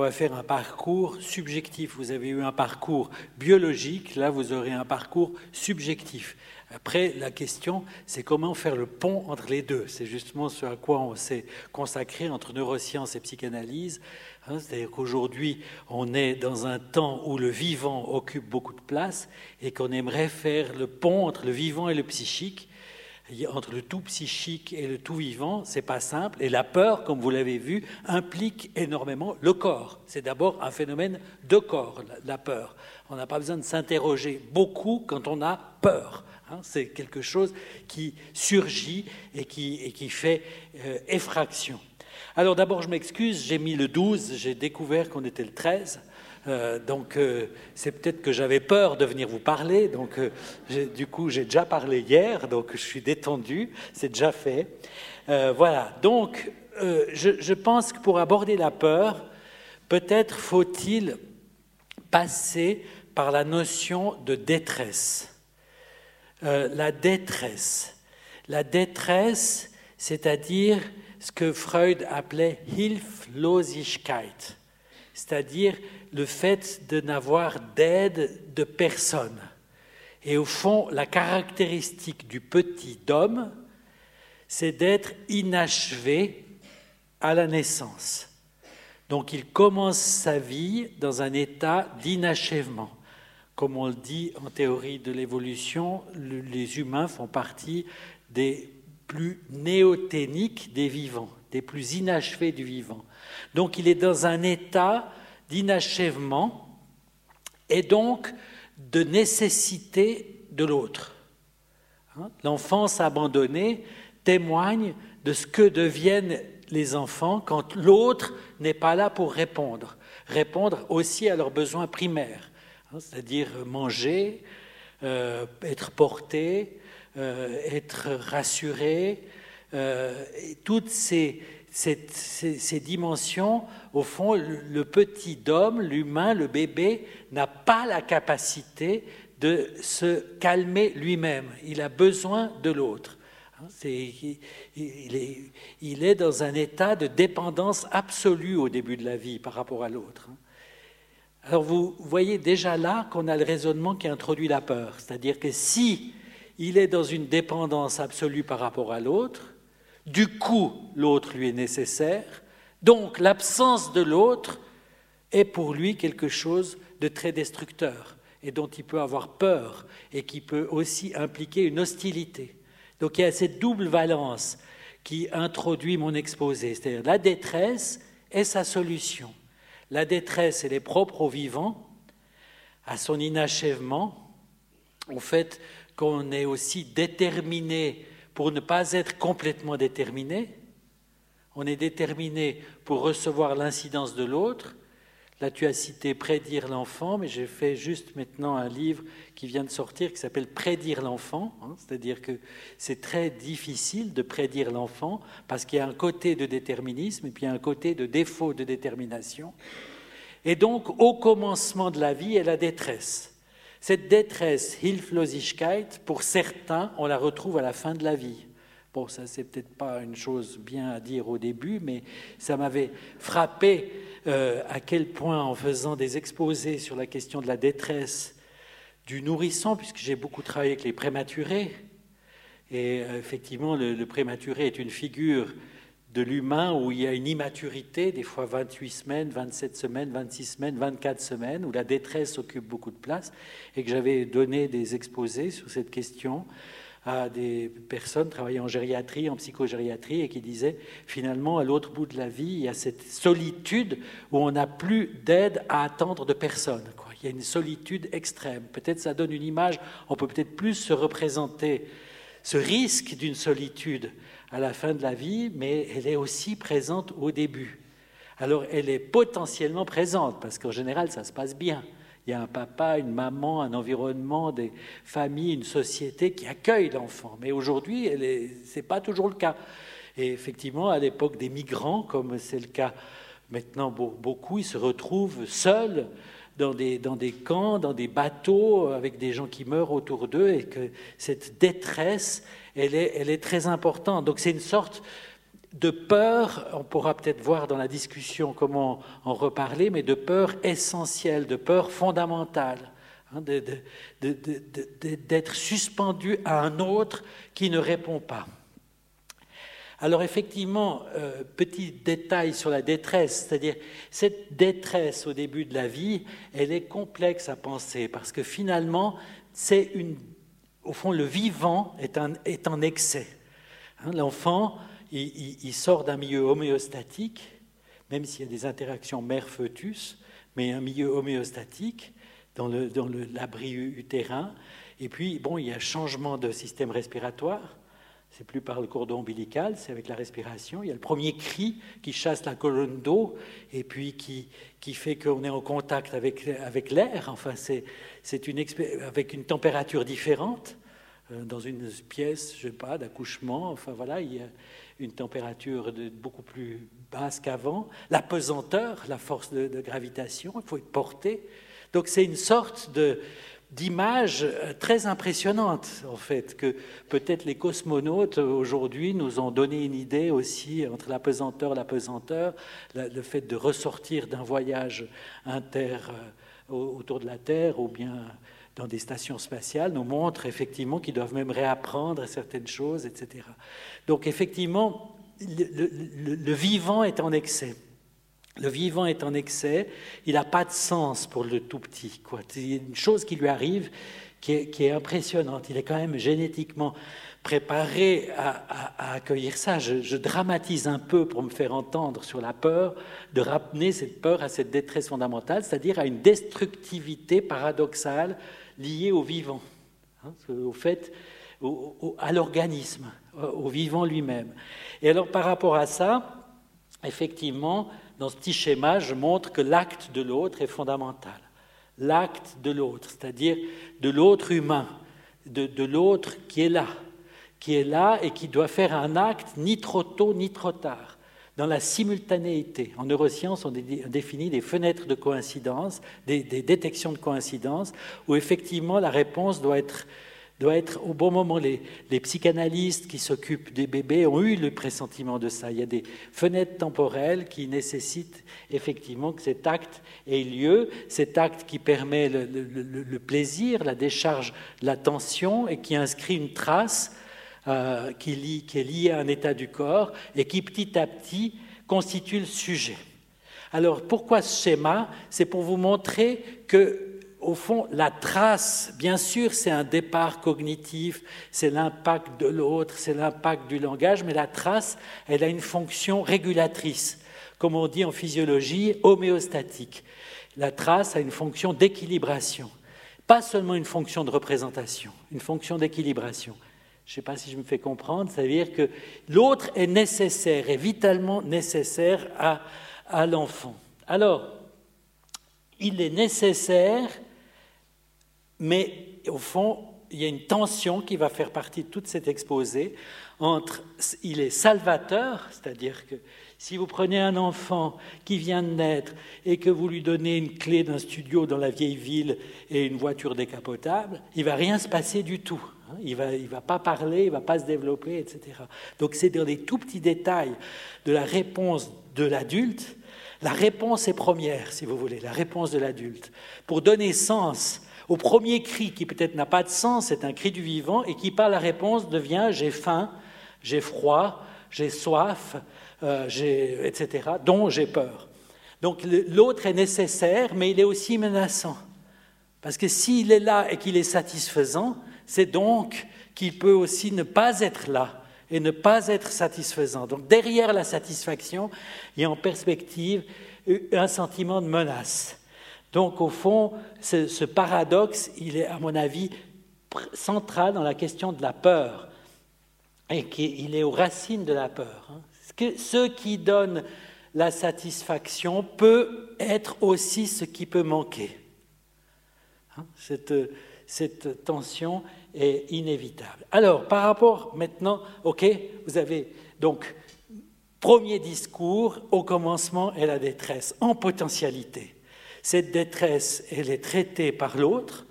On va faire un parcours subjectif. Vous avez eu un parcours biologique, là vous aurez un parcours subjectif. Après, la question, c'est comment faire le pont entre les deux. C'est justement ce à quoi on s'est consacré entre neurosciences et psychanalyse. Hein, c'est-à-dire qu'aujourd'hui, on est dans un temps où le vivant occupe beaucoup de place et qu'on aimerait faire le pont entre le vivant et le psychique entre le tout psychique et le tout vivant, c'est pas simple. Et la peur, comme vous l'avez vu, implique énormément le corps. C'est d'abord un phénomène de corps, la peur. On n'a pas besoin de s'interroger beaucoup quand on a peur. Hein. c'est quelque chose qui surgit et qui, fait euh, effraction. Alors d'abord, je m'excuse, j'ai mis le 12, j'ai découvert qu'on était le 13. Euh, donc euh, c'est peut-être que j'avais peur de venir vous parler, donc euh, du coup j'ai déjà parlé hier, donc je suis détendu, c'est déjà fait. voilà, donc je, je, pense que pour aborder la peur, peut-être faut-il passer par la notion de détresse. la détresse. La détresse, c'est-à-dire ce que Freud appelait Hilflosigkeit, c'est-à-dire le fait de n'avoir d'aide de personne. Et au fond, la caractéristique du petit homme, c'est d'être inachevé à la naissance. Donc il commence sa vie dans un état d'inachèvement. Comme on le dit en théorie de l'évolution, les humains font partie des plus néoténiques des vivants, des plus inachevés du vivant. Donc il est dans un état d'inachèvement et donc de nécessité de l'autre. Hein, l'enfance abandonnée témoigne de ce que deviennent les enfants quand l'autre n'est pas là pour répondre, répondre aussi à leurs besoins primaires, hein, c'est-à-dire manger, euh, être porté, euh, être rassuré, euh, toutes ces, ces, dimensions, au fond, le, petit homme, l'humain, le bébé, n'a pas la capacité de se calmer lui-même. Il a besoin de l'autre. Hein, il, est, il, est, dans un état de dépendance absolue au début de la vie par rapport à l'autre. Hein. Alors vous voyez déjà là qu'on a le raisonnement qui introduit la peur, c'est-à-dire que si il est dans une dépendance absolue par rapport à l'autre, du coup, l'autre lui est nécessaire. Donc, l'absence de l'autre est pour lui quelque chose de très destructeur et dont il peut avoir peur et qui peut aussi impliquer une hostilité. Donc, il y a cette double valence qui introduit mon exposé, c'est-à-dire la détresse est sa solution. La détresse, elle est propre au vivant, à son inachèvement, au fait qu'on est aussi déterminé pour ne pas être complètement déterminé. On est déterminé pour recevoir l'incidence de l'autre. Là, tu as cité Prédire l'enfant, mais j'ai fait juste maintenant un livre qui vient de sortir qui s'appelle Prédire l'enfant. Hein. C'est-à-dire que c'est très difficile de prédire l'enfant parce qu'il y a un côté de déterminisme et puis il y a un côté de défaut de détermination. Et donc, au commencement de la vie est la détresse. Cette détresse, Hilflosigkeit, pour certains, on la retrouve à la fin de la vie. Bon, ça, c'est peut-être pas une chose bien à dire au début, mais ça m'avait frappé euh, à quel point, en faisant des exposés sur la question de la détresse du nourrisson, puisque j'ai beaucoup travaillé avec les prématurés, et euh, effectivement, le prématuré est une figure de l'humain où il y a une immaturité, des fois 28 semaines, 27 semaines, 26 semaines, 24 semaines, où la détresse occupe beaucoup de place, et que j'avais donné des exposés sur cette question à des personnes travaillant en gériatrie, en psychogériatrie, et qui disaient finalement, à l'autre bout de la vie, il y a cette solitude où on n'a plus d'aide à attendre de personne. Il y a une solitude extrême. Peut-être ça donne une image, on peut peut-être plus se représenter ce risque d'une solitude à la fin de la vie, mais elle est aussi présente au début. Alors elle est potentiellement présente, parce qu'en général, ça se passe bien. Il y a un papa, une maman, un environnement, des familles, une société qui accueille l'enfant. Mais aujourd'hui, ce n'est pas toujours le cas. Et effectivement, à l'époque des migrants, comme c'est le cas maintenant beaucoup, ils se retrouvent seuls dans des, dans des camps, dans des bateaux, avec des gens qui meurent autour d'eux, et que cette détresse elle est, très importante. Donc c'est une sorte, de peur, on pourra peut-être voir dans la discussion comment en reparler, mais de peur essentielle, de peur fondamentale, hein, d'être suspendu à un autre qui ne répond pas. Alors effectivement, euh, petit détail sur la détresse, c'est-à-dire cette détresse au début de la vie, elle est complexe à penser parce que finalement, c'est une, au fond, le vivant est, en excès. Hein, l'enfant, il, sort d'un milieu homéostatique, même s'il y a des interactions mère-fœtus, mais un milieu homéostatique dans l'abri utérin. Et puis, bon, il y a changement de système respiratoire. C'est plus par le cordon ombilical, c'est avec la respiration. Il y a le premier cri qui chasse la colonne d'eau et puis qui, fait qu'on est en contact avec, l'air. Enfin, c'est avec une température différente. Euh, dans une pièce, je sais pas, d'accouchement. Enfin voilà, il y a une température beaucoup plus basse qu'avant. La pesanteur, la force de, gravitation, il faut être porté. Donc c'est une sorte d'image euh, très impressionnante, en fait, que peut-être les cosmonautes aujourd'hui nous ont donné une idée aussi entre la pesanteur, la pesanteur, le fait de ressortir d'un voyage inter euh, autour de la Terre ou bien dans des stations spatiales nous montrent effectivement qu'ils doivent même réapprendre certaines choses, etc. Donc effectivement, le, vivant est en excès. Le vivant est en excès, il n'a pas de sens pour le tout petit. A une chose qui lui arrive qui est, impressionnante. Il est quand même génétiquement préparé à, accueillir ça. Je, je, dramatise un peu pour me faire entendre sur la peur, de ramener cette peur à cette détresse fondamentale, c'est-à-dire à une destructivité paradoxale lié au vivant, hein, au fait, à l'organisme, au vivant lui-même. Et alors par rapport à ça, effectivement, dans ce petit schéma, je montre que l'acte de l'autre est fondamental. L'acte de l'autre, c'est-à-dire de l'autre humain, de, de l'autre qui est là, qui est là et qui doit faire un acte ni trop tôt ni trop tard dans la simultanéité. En neurosciences, on définit des fenêtres de coïncidence, des, détections de coïncidence, où effectivement la réponse doit être, au bon moment. Les, les psychanalystes qui s'occupent des bébés ont eu le pressentiment de ça. Il y a des fenêtres temporelles qui nécessitent effectivement que cet acte ait lieu, cet acte qui permet le, le plaisir, la décharge, la tension et qui inscrit une trace euh, qui, est lié à un état du corps et qui petit à petit constitue le sujet. Alors pourquoi ce schéma? C'est pour vous montrer que au fond, la trace, bien sûr, c'est un départ cognitif, c'est l'impact de l'autre, c'est l'impact du langage, mais la trace, elle a une fonction régulatrice, comme on dit en physiologie, homéostatique. La trace a une fonction d'équilibration, pas seulement une fonction de représentation, une fonction d'équilibration. Je ne sais pas si je me fais comprendre, ça veut dire que l'autre est nécessaire, est vitalement nécessaire à, l'enfant. Alors, il est nécessaire, mais au fond, il y a une tension qui va faire partie de tout cet exposé entre il est salvateur, c'est-à-dire que si vous prenez un enfant qui vient de naître et que vous lui donnez une clé d'un studio dans la vieille ville et une voiture décapotable, il va rien se passer du tout. Hein, il ne va, il va pas parler, il ne va pas se développer, etc. Donc c'est dans les tout petits détails de la réponse de l'adulte. La réponse est première, si vous voulez, la réponse de l'adulte. Pour donner sens au premier cri qui peut-être n'a pas de sens, c'est un cri du vivant, et qui par la réponse devient j'ai faim, j'ai froid, j'ai soif, euh, etc., dont j'ai peur. Donc l'autre est nécessaire, mais il est aussi menaçant. Parce que s'il est là et qu'il est satisfaisant, c'est donc qu'il peut aussi ne pas être là et ne pas être satisfaisant. Donc derrière la satisfaction, il y a en perspective un sentiment de menace. Donc au fond, ce, paradoxe, il est à mon avis central dans la question de la peur et qu'il est aux racines de la peur. Hein. Ce qui donne la satisfaction peut être aussi ce qui peut manquer. Hein. Cette, cette tension est inévitable. Alors, par rapport maintenant, OK, vous avez donc premier discours, au commencement est la détresse, en potentialité. Cette détresse, elle est traitée par l'autre,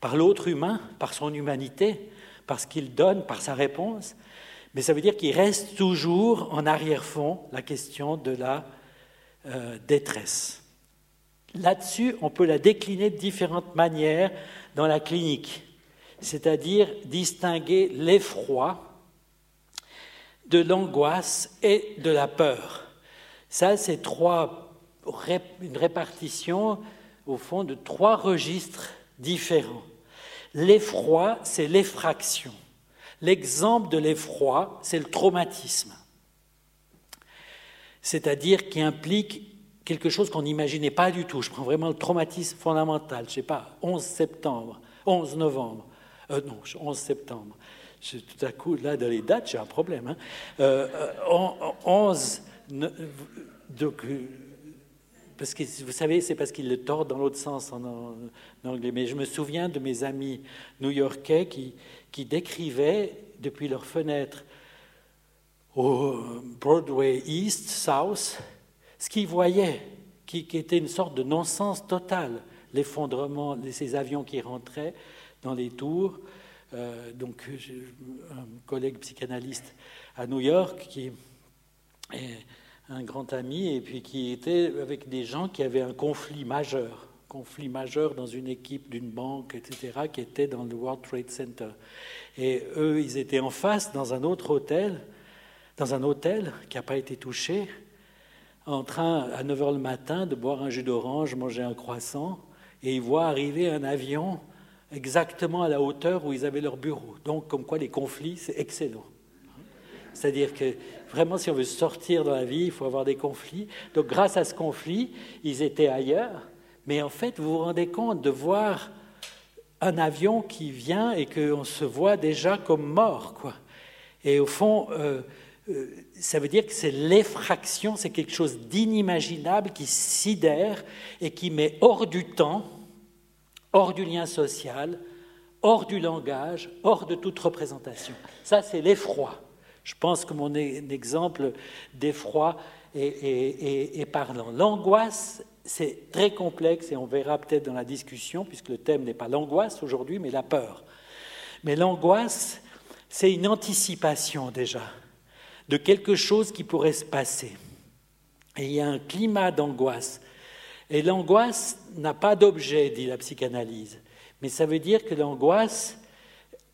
par l'autre humain, par son humanité, par ce qu'il donne, par sa réponse, Mais ça veut dire qu'il reste toujours en arrière-fond la question de la euh, détresse. Là-dessus, on peut la décliner de différentes manières dans la clinique, c'est-à-dire distinguer l'effroi de l'angoisse et de la peur. Ça, c'est trois, une répartition, au fond, de trois registres différents. L'effroi, c'est l'effraction. L'exemple de l'effroi, c'est le traumatisme. C'est-à-dire qui implique quelque chose qu'on n'imaginait pas du tout. Je prends vraiment le traumatisme fondamental. Je ne sais pas, 11 septembre, 11 novembre, euh, non, 11 septembre. tout à coup, là, dans les dates, j'ai un problème. Hein. Euh, 11, euh, donc, parce que vous savez, c'est parce qu'il le tord dans l'autre sens en, anglais. Mais je me souviens de mes amis new-yorkais qui, qui décrivaient depuis leur fenêtre au Broadway East, South, ce qu'ils voyaient, qui, était une sorte de non-sens total, l'effondrement de ces avions qui rentraient dans les tours. Euh, donc, un collègue psychanalyste à New York qui est un grand ami et puis qui était avec des gens qui avaient un conflit majeur, conflit majeur dans une équipe d'une banque, etc., qui était dans le World Trade Center. Et eux, ils étaient en face dans un autre hôtel, dans un hôtel qui n'a pas été touché, en train à 9 h le matin de boire un jus d'orange, manger un croissant, et ils voient arriver un avion exactement à la hauteur où ils avaient leur bureau. Donc, comme quoi les conflits, c'est excellent. C'est-à-dire que vraiment, si on veut sortir dans la vie, il faut avoir des conflits. Donc, grâce à ce conflit, ils étaient ailleurs. Mais en fait, vous vous rendez compte de voir un avion qui vient et qu'on se voit déjà comme mort, quoi. Et au fond, euh, euh, ça veut dire que c'est l'effraction, c'est quelque chose d'inimaginable qui sidère et qui met hors du temps, hors du lien social, hors du langage, hors de toute représentation. Ça, c'est l'effroi. Je pense que mon e-, exemple d'effroi est, est parlant. L'angoisse, c'est très complexe et on verra peut-être dans la discussion, puisque le thème n'est pas l'angoisse aujourd'hui, mais la peur. Mais l'angoisse, c'est une anticipation déjà de quelque chose qui pourrait se passer. Et il y a un climat d'angoisse. Et l'angoisse n'a pas d'objet, dit la psychanalyse. Mais ça veut dire que l'angoisse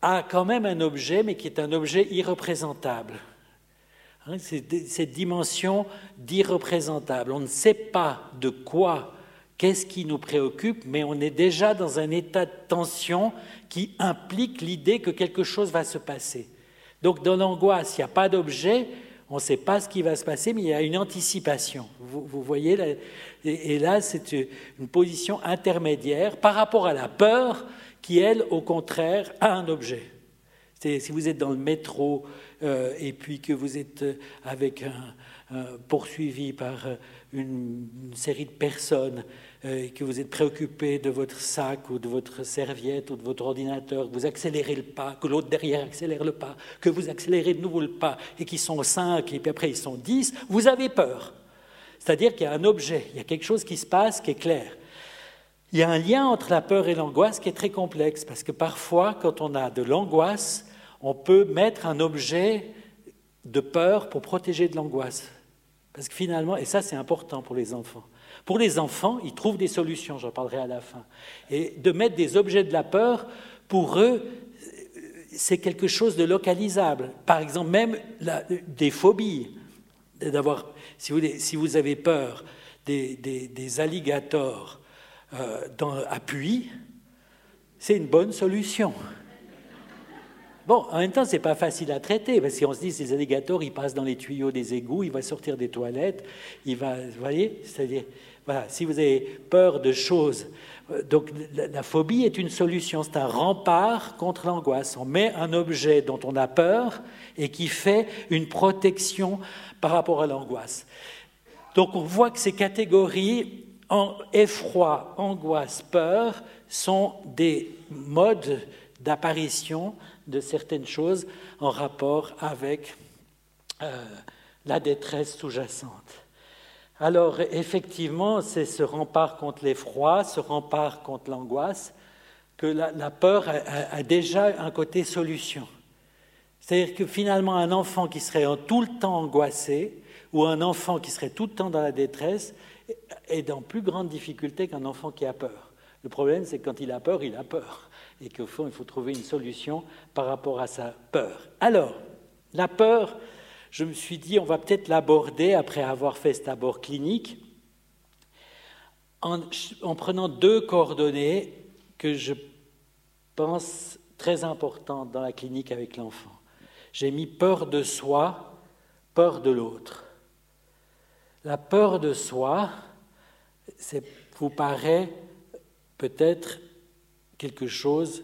a quand même un objet, mais qui est un objet irreprésentable. Hein, cette dimension d'irreprésentable. On ne sait pas de quoi, qu'est-ce qui nous préoccupe, mais on est déjà dans un état de tension qui implique l'idée que quelque chose va se passer. Donc dans l'angoisse, il n'y a pas d'objet, on ne sait pas ce qui va se passer, mais il y a une anticipation. Vous, voyez, et là, c'est une position intermédiaire par rapport à la peur qui, elle, au contraire, a un objet. Si vous êtes dans le métro euh, et puis que vous êtes euh, avec un, poursuivi par euh, une, série de personnes et que vous êtes préoccupé de votre sac ou de votre serviette ou de votre ordinateur, que vous accélérez le pas, que l'autre derrière accélère le pas, que vous accélérez de nouveau le pas et qu'ils sont cinq et puis après ils sont dix, vous avez peur. C'est-à-dire qu'il y a un objet, il y a quelque chose qui se passe qui est clair. Il y a un lien entre la peur et l'angoisse qui est très complexe, parce que parfois, quand on a de l'angoisse, on peut mettre un objet de peur pour protéger de l'angoisse. Parce que finalement, et ça c'est important pour les enfants, pour les enfants, ils trouvent des solutions, j'en parlerai à la fin. Et de mettre des objets de la peur, pour eux, c'est quelque chose de localisable. Par exemple, même des phobies, d'avoir, si vous, si vous avez peur des, des, alligators euh, dans, à puits, c'est une bonne solution. Bon, en même temps, c'est pas facile à traiter, parce qu'on se dit, ces alligators, ils passent dans les tuyaux des égouts, il va sortir des toilettes, il va, vous voyez, c'est-à-dire, voilà, si vous avez peur de choses, euh, donc la, phobie est une solution, c'est un rempart contre l'angoisse. On met un objet dont on a peur et qui fait une protection par rapport à l'angoisse. Donc on voit que ces catégories, effroi, angoisse, peur, sont des modes d'apparition de certaines choses en rapport avec euh, la détresse sous-jacente. Alors effectivement, c'est ce rempart contre l'effroi, ce rempart contre l'angoisse, que la, peur a, déjà un côté solution. C'est-à-dire que finalement, un enfant qui serait tout le temps angoissé, ou un enfant qui serait tout le temps dans la détresse, est dans plus grande difficulté qu'un enfant qui a peur. Le problème, c'est que quand il a peur, il a peur. Et qu'au fond, il faut trouver une solution par rapport à sa peur. Alors, la peur, je me suis dit, on va peut-être l'aborder après avoir fait cet abord clinique, en, en prenant deux coordonnées que je pense très importantes dans la clinique avec l'enfant. J'ai mis peur de soi, peur de l'autre. La peur de soi, vous paraît peut-être quelque chose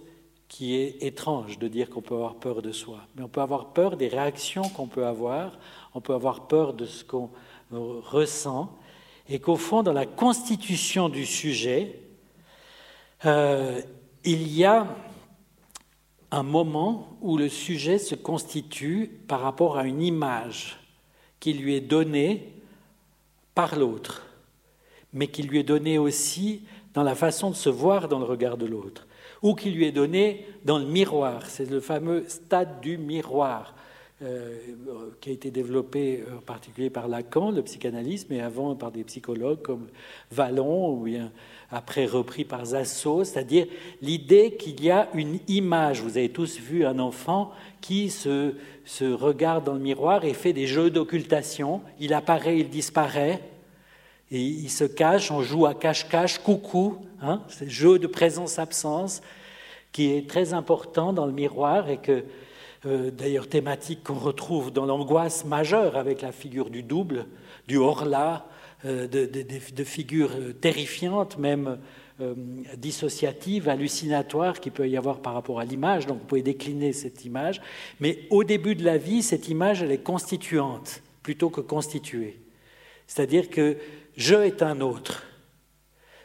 qui est étrange de dire qu'on peut avoir peur de soi. Mais on peut avoir peur des réactions qu'on peut avoir, on peut avoir peur de ce qu'on ressent, et qu'au fond, dans la constitution du sujet, euh, il y a un moment où le sujet se constitue par rapport à une image qui lui est donnée par l'autre, mais qui lui est donnée aussi dans la façon de se voir dans le regard de l'autre ou qui lui est donné dans le miroir. C'est le fameux stade du miroir. Euh, qui a été développé en particulier par Lacan, le psychanalyse, mais avant par des psychologues comme Vallon, ou bien après repris par Zasso, c'est-à-dire l'idée qu'il y a une image. Vous avez tous vu un enfant qui se, se regarde dans le miroir et fait des jeux d'occultation. Il apparaît, il disparaît, et il se cache, on joue à cache-cache, coucou, hein, le jeu de présence-absence qui est très important dans le miroir et que, euh, d'ailleurs, thématique qu'on retrouve dans l'angoisse majeure avec la figure du double, du hors-là, euh, de, figures terrifiantes, même euh, dissociatives, hallucinatoires qu'il peut y avoir par rapport à l'image. Donc vous pouvez décliner cette image. Mais au début de la vie, cette image, elle est constituante plutôt que constituée. C'est-à-dire que je est un autre.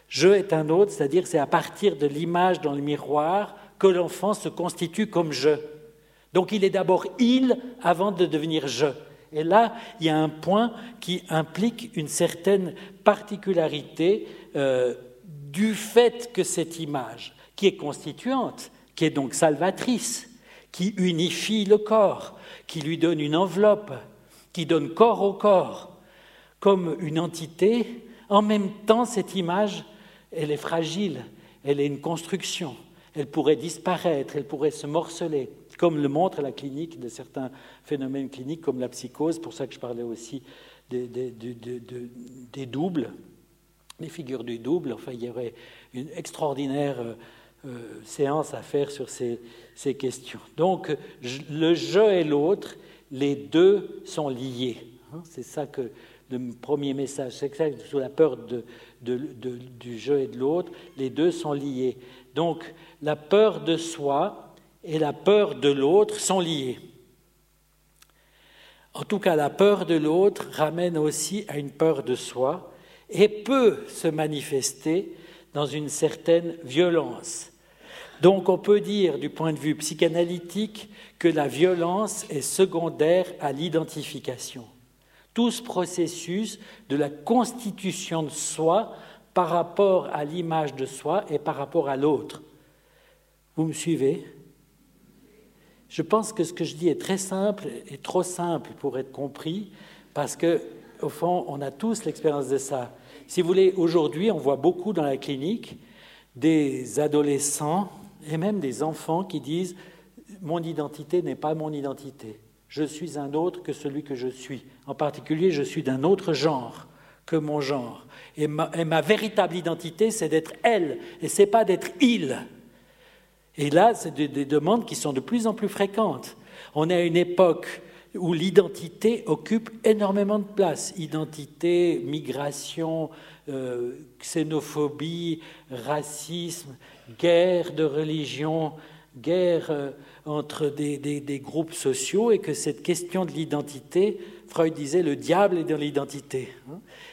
Je est un autre, c'est-à-dire c'est à partir de l'image dans le miroir que l'enfant se constitue comme je. Donc il est d'abord il avant de devenir je. Et là, il y a un point qui implique une certaine particularité euh, du fait que cette image, qui est constituante, qui est donc salvatrice, qui unifie le corps, qui lui donne une enveloppe, qui donne corps au corps, comme une entité, en même temps, cette image elle est fragile, elle est une construction, elle pourrait disparaître, elle pourrait se morceler, comme le montre la clinique de certains phénomènes cliniques comme la psychose, pour ça que je parlais aussi des, doubles, des figures du double. Enfin, il y aurait une extraordinaire euh, euh, séance à faire sur ces, questions. Donc, le je et l'autre, les deux sont liés. Hein. C'est ça que le premier message, que sous la peur du jeu et de l'autre, les deux sont liés. Donc la peur de soi et la peur de l'autre sont liées. En tout cas, la peur de l'autre ramène aussi à une peur de soi et peut se manifester dans une certaine violence. Donc on peut dire du point de vue psychanalytique que la violence est secondaire à l'identification tout ce processus de la constitution de soi par rapport à l'image de soi et par rapport à l'autre. Vous me suivez? Je pense que ce que je dis est très simple et trop simple pour être compris parce que au fond, on a tous l'expérience de ça. Si vous voulez, aujourd'hui, on voit beaucoup dans la clinique des adolescents et même des enfants qui disent mon identité n'est pas mon identité. Je suis un autre que celui que je suis. En particulier, je suis d'un autre genre que mon genre. Et ma, véritable identité, c'est d'être elle, et c'est pas d'être il. Et là, c'est des, des, demandes qui sont de plus en plus fréquentes. On est à une époque où l'identité occupe énormément de place. Identité, migration, euh, xénophobie, racisme, guerre de religion, guerre euh, entre des, groupes sociaux et que cette question de l'identité, Freud disait le diable est dans l'identité.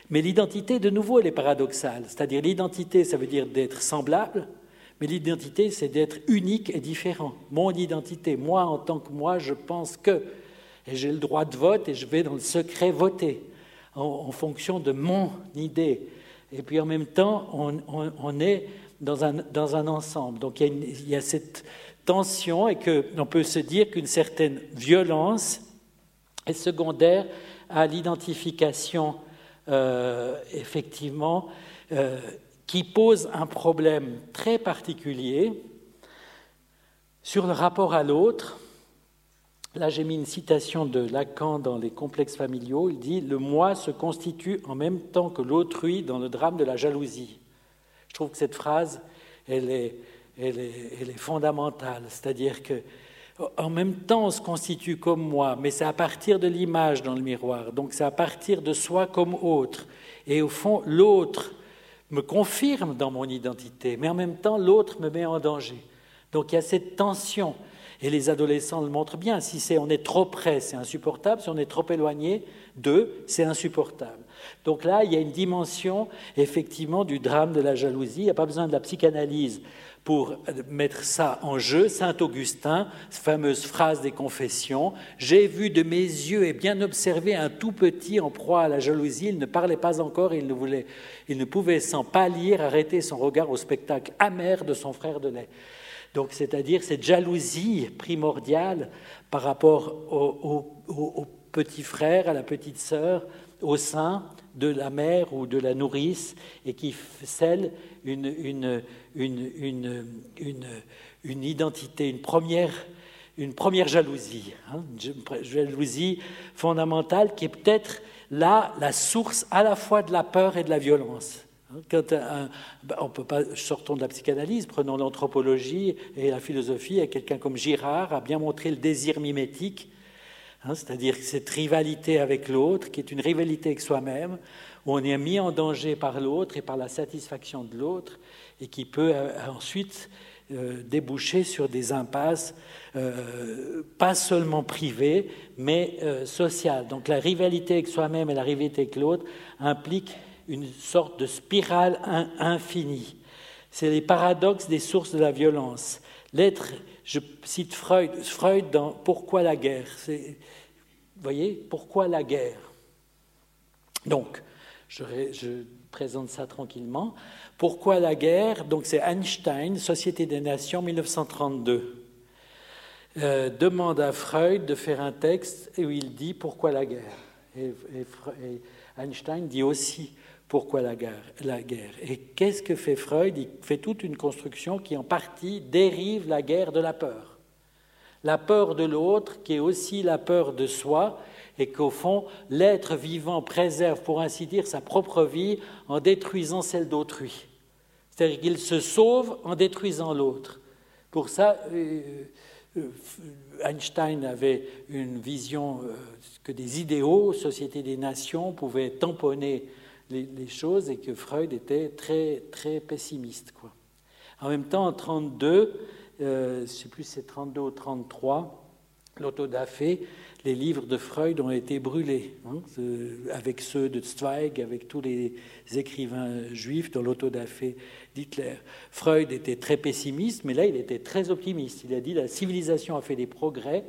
Mais l'identité, de nouveau, elle est paradoxale. C'est-à-dire l'identité, ça veut dire d'être semblable, mais l'identité, c'est d'être unique et différent. Mon identité, moi en tant que moi, je pense que, et j'ai le droit de vote et je vais dans le secret voter en, fonction de mon idée. Et puis en même temps, on, est dans un, ensemble. Donc il y a cette tension et qu'on peut se dire qu'une certaine violence est secondaire à l'identification, euh, effectivement, euh, qui pose un problème très particulier sur le rapport à l'autre. Là, j'ai mis une citation de Lacan dans Les complexes familiaux. Il dit Le moi se constitue en même temps que l'autrui dans le drame de la jalousie. Je trouve que cette phrase, elle est, elle est, fondamentale. C'est-à-dire que en même temps, on se constitue comme moi, mais c'est à partir de l'image dans le miroir. Donc c'est à partir de soi comme autre. Et au fond, l'autre me confirme dans mon identité, mais en même temps, l'autre me met en danger. Donc il y a cette tension. Et les adolescents le montrent bien. Si c'est on est trop près, c'est insupportable. Si on est trop éloigné d'eux, c'est insupportable. Donc là, il y a une dimension effectivement du drame de la jalousie. Il n'y a pas besoin de la psychanalyse pour mettre ça en jeu. Saint Augustin, fameuse phrase des confessions, J'ai vu de mes yeux et bien observé un tout petit en proie à la jalousie, il ne parlait pas encore, il ne, voulait, il ne pouvait sans pâlir arrêter son regard au spectacle amer de son frère de lait. C'est-à-dire cette jalousie primordiale par rapport au, petit frère, à la petite sœur, au sein de la mère ou de la nourrice et qui scelle une, identité, une première, jalousie, hein, une jalousie fondamentale qui est peut-être là la source à la fois de la peur et de la violence. Hein, quand ben, on peut pas, sortons de la psychanalyse, prenons l'anthropologie et la philosophie, et quelqu'un comme Girard a bien montré le désir mimétique Hein, c'est-à-dire cette rivalité avec l'autre, qui est une rivalité avec soi-même, où on est mis en danger par l'autre et par la satisfaction de l'autre, et qui peut euh, ensuite euh, déboucher sur des impasses, euh, pas seulement privées, mais sociales. Donc la rivalité avec soi-même et la rivalité avec l'autre impliquent une sorte de spirale infinie. C'est les paradoxes des sources de la violence. L'être, je cite Freud, Freud dans Pourquoi la guerre? Vous voyez, pourquoi la guerre? Donc, je, présente ça tranquillement. Pourquoi la guerre? Donc, c'est Einstein, Société des Nations, 1932. Euh, demande à Freud de faire un texte où il dit pourquoi la guerre. Et, Einstein dit aussi pourquoi la guerre. Et qu'est-ce que fait Freud? Il fait toute une construction qui en partie dérive la guerre de la peur la peur de l'autre qui est aussi la peur de soi, et qu'au fond, l'être vivant préserve, pour ainsi dire, sa propre vie en détruisant celle d'autrui. C'est-à-dire qu'il se sauve en détruisant l'autre. Pour ça, euh, euh, Einstein avait une vision euh, que des idéaux, société des nations, pouvaient tamponner les, choses et que Freud était très, très pessimiste. Quoi. En même temps, en 1932, euh, je ne sais plus si c'est 32 ou 33, l'autodafé, les livres de Freud ont été brûlés, hein, avec ceux de Zweig, avec tous les écrivains juifs dans l'autodafé d'Hitler. Freud était très pessimiste, mais là, il était très optimiste. Il a dit la civilisation a fait des progrès,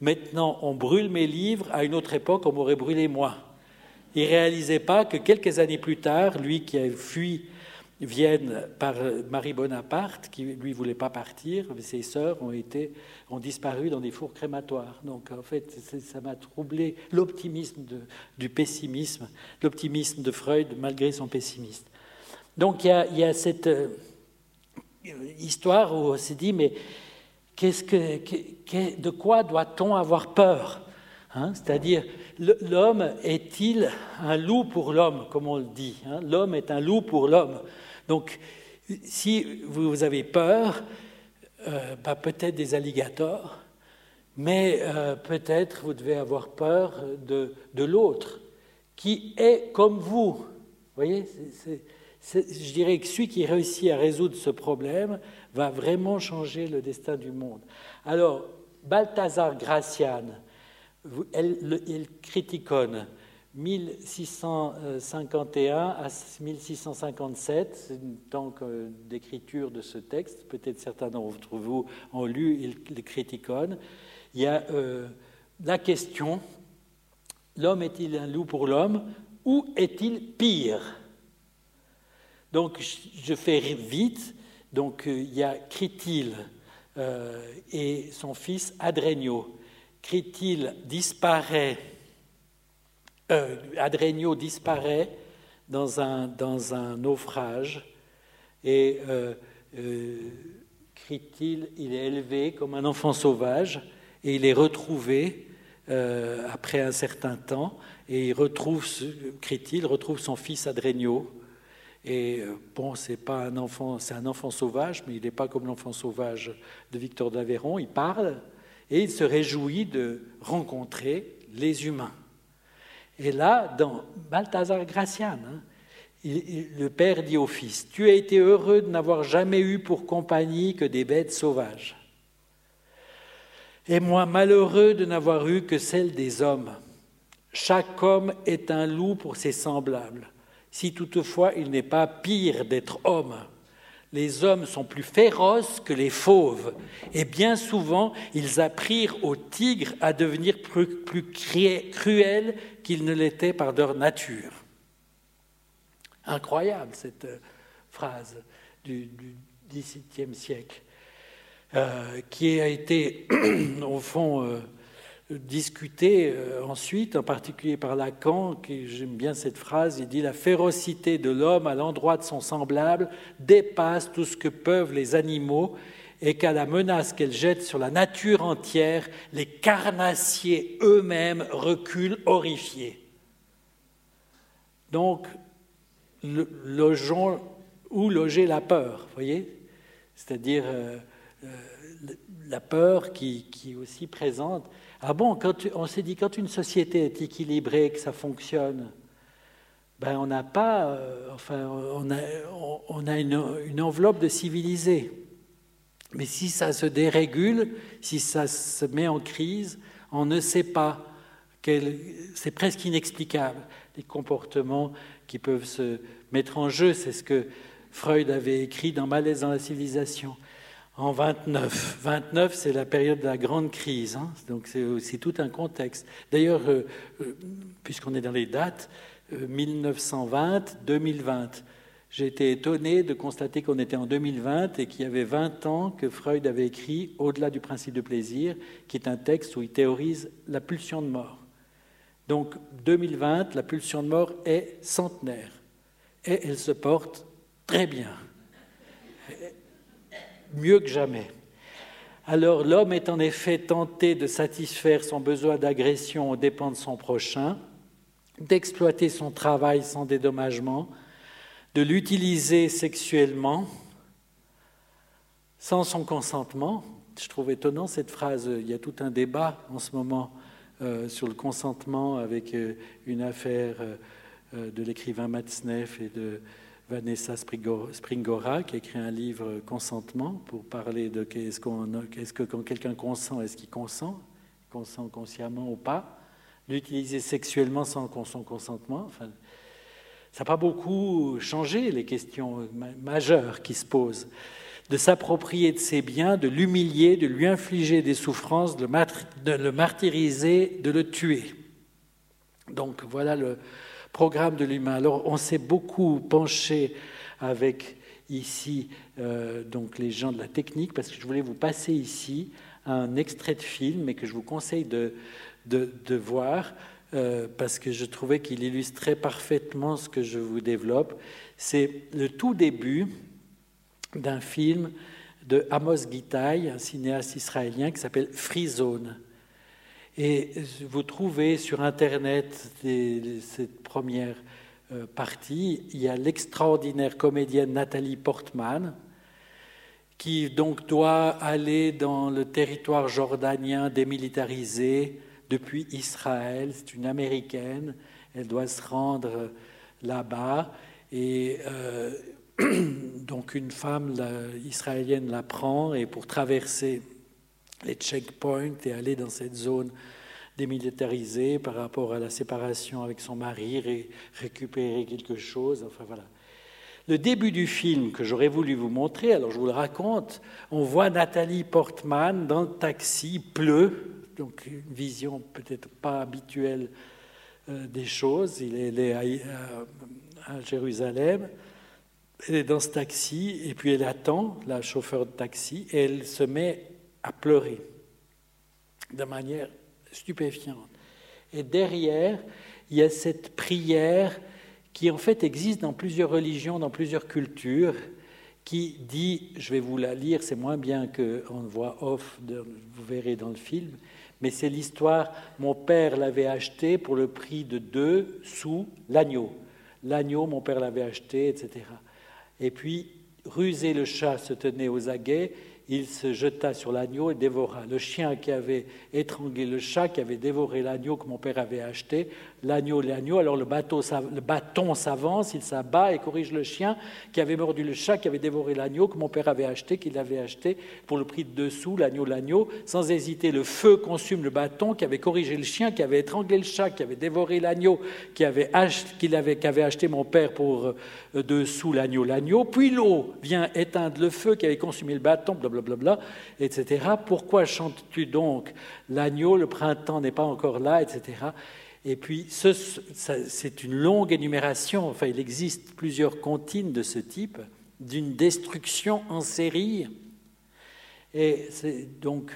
maintenant on brûle mes livres, à une autre époque, on m'aurait brûlé moi. Il ne réalisait pas que quelques années plus tard, lui qui a fui viennent par Marie Bonaparte, qui lui voulait pas partir, ses sœurs ont, été, ont disparu dans des fours crématoires. Donc en fait, ça m'a troublé l'optimisme du pessimisme, l'optimisme de Freud malgré son pessimisme. Donc il y a, cette euh, histoire où on s'est dit, mais qu'est-ce que, de quoi doit-on avoir peur? Hein C'est-à-dire, l'homme est-il un loup pour l'homme, comme on le dit hein? L'homme est un loup pour l'homme. Donc, si vous avez peur, euh, bah, peut-être des alligators, mais euh, peut-être vous devez avoir peur de, l'autre, qui est comme vous. Vous voyez, je dirais que celui qui réussit à résoudre ce problème va vraiment changer le destin du monde. Alors, Balthazar Gracian, il criticone 1651 à 1657, c'est le temps d'écriture de ce texte. Peut-être certains d'entre vous ont lu le Criticon. Il y a euh, la question l'homme est-il un loup pour l'homme ou est-il pire? Donc, je fais vite. Donc, euh, il y a Critil et son fils Adrenio. Critil disparaît, Adrenio disparaît dans un, naufrage et Critil, il est élevé comme un enfant sauvage et il est retrouvé euh, après un certain temps et il retrouve, son fils Adrenio. Et euh, bon, c'est pas un enfant, c'est un enfant sauvage, mais il n'est pas comme l'enfant sauvage de Victor d'Aveyron. Il parle et il se réjouit de rencontrer les humains. Et là, dans Balthazar Gracian, hein, le père dit au fils, Tu as été heureux de n'avoir jamais eu pour compagnie que des bêtes sauvages. Et moi malheureux de n'avoir eu que celle des hommes. Chaque homme est un loup pour ses semblables, si toutefois il n'est pas pire d'être homme. Les hommes sont plus féroces que les fauves, et bien souvent ils apprirent aux tigres à devenir plus, cruels qu'ils ne l'étaient par leur nature. Incroyable cette euh, phrase du, XVIIe siècle, euh, qui a été, au fond, euh, discutée ensuite, en particulier par Lacan, qui j'aime bien cette phrase, il dit La férocité de l'homme à l'endroit de son semblable dépasse tout ce que peuvent les animaux et qu'à la menace qu'elle jette sur la nature entière, les carnassiers eux-mêmes reculent horrifiés. Donc, logeons où loger la peur, voyez? C'est-à-dire euh, euh, la peur qui, qui, est aussi présente. Ah bon, on s'est dit quand une société est équilibrée, que ça fonctionne, ben on n'a pas, euh, enfin, on a, une, enveloppe de civilisé. Mais si ça se dérégule, si ça se met en crise, on ne sait pas. C'est presque inexplicable les comportements qui peuvent se mettre en jeu. C'est ce que Freud avait écrit dans Malaise dans la civilisation en 29. 29, c'est la période de la grande crise, hein. donc c'est aussi tout un contexte. D'ailleurs, euh, euh, puisqu'on est dans les dates, 1920, euh, 2020. J'ai été étonné de constater qu'on était en 2020 et qu'il y avait 20 ans que Freud avait écrit Au-delà du principe de plaisir, qui est un texte où il théorise la pulsion de mort. Donc 2020, la pulsion de mort est centenaire et elle se porte très bien, mieux que jamais. Alors l'homme est en effet tenté de satisfaire son besoin d'agression aux dépens de son prochain, d'exploiter son travail sans dédommagement, de l'utiliser sexuellement sans son consentement. Je trouve étonnant cette phrase, il y a tout un débat en ce moment euh, sur le consentement avec euh, une affaire euh, de l'écrivain Matzneff et de Vanessa Springora, qui a écrit un livre Consentement pour parler de qu'est-ce, que quand quelqu'un consent, est-ce qu'il consent, consent consciemment ou pas, l'utiliser sexuellement sans son consentement. Ça n'a pas beaucoup changé les questions majeures qui se posent de s'approprier de ses biens, de l'humilier, de lui infliger des souffrances, de le martyriser, de le tuer. Donc voilà le programme de l'humain. Alors on s'est beaucoup penché avec ici euh, donc les gens de la technique parce que je voulais vous passer ici un extrait de film et que je vous conseille de, de, voir euh, parce que je trouvais qu'il illustrait parfaitement ce que je vous développe. C'est le tout début d'un film de Amos Gitaï, un cinéaste israélien qui s'appelle Free Zone. Et vous trouvez sur Internet cette première euh, partie, il y a l'extraordinaire comédienne Nathalie Portman, qui donc doit aller dans le territoire jordanien démilitarisé depuis Israël. C'est une américaine, elle doit se rendre là-bas. Et euh, donc une femme israélienne la prend et pour traverser les checkpoints et aller dans cette zone démilitarisée par rapport à la séparation avec son mari, récupérer quelque chose, enfin voilà. Le début du film que j'aurais voulu vous montrer, alors je vous le raconte, on voit Nathalie Portman dans le taxi, pleut, donc une vision peut-être pas habituelle euh, des choses, il est, à Jérusalem, Elle est dans ce taxi et puis elle attend, la chauffeur de taxi, et elle se met à pleurer de manière stupéfiante. Et derrière, il y a cette prière qui en fait existe dans plusieurs religions, dans plusieurs cultures, qui dit, je vais vous la lire, c'est moins bien qu'en voix off, vous verrez dans le film, mais c'est l'histoire, mon père l'avait acheté pour le prix de deux sous l'agneau. L'agneau, mon père l'avait acheté, etc. Et puis, rusé le chat se tenait aux aguets, il se jeta sur l'agneau et dévora. Le chien qui avait étranglé le chat, qui avait dévoré l'agneau que mon père avait acheté, l'agneau, l'agneau, alors le, bâton s'avance, il s'abat et corrige le chien qui avait mordu le chat, qui avait dévoré l'agneau que mon père avait acheté, qu'il avait acheté pour le prix de deux sous, l'agneau, l'agneau. Sans hésiter, le feu consume le bâton qui avait corrigé le chien, qui avait étranglé le chat, qui avait dévoré l'agneau, qui avait, acheté, avait, qu'avait acheté mon père pour euh, deux sous, l'agneau, l'agneau. Puis l'eau vient éteindre le feu qui avait consumé le bâton, blablabla, etc. Pourquoi chantes-tu donc l'agneau, le printemps n'est pas encore là, etc. Et puis, c'est une longue énumération, enfin, il existe plusieurs comptines de ce type, d'une destruction en série. Et donc,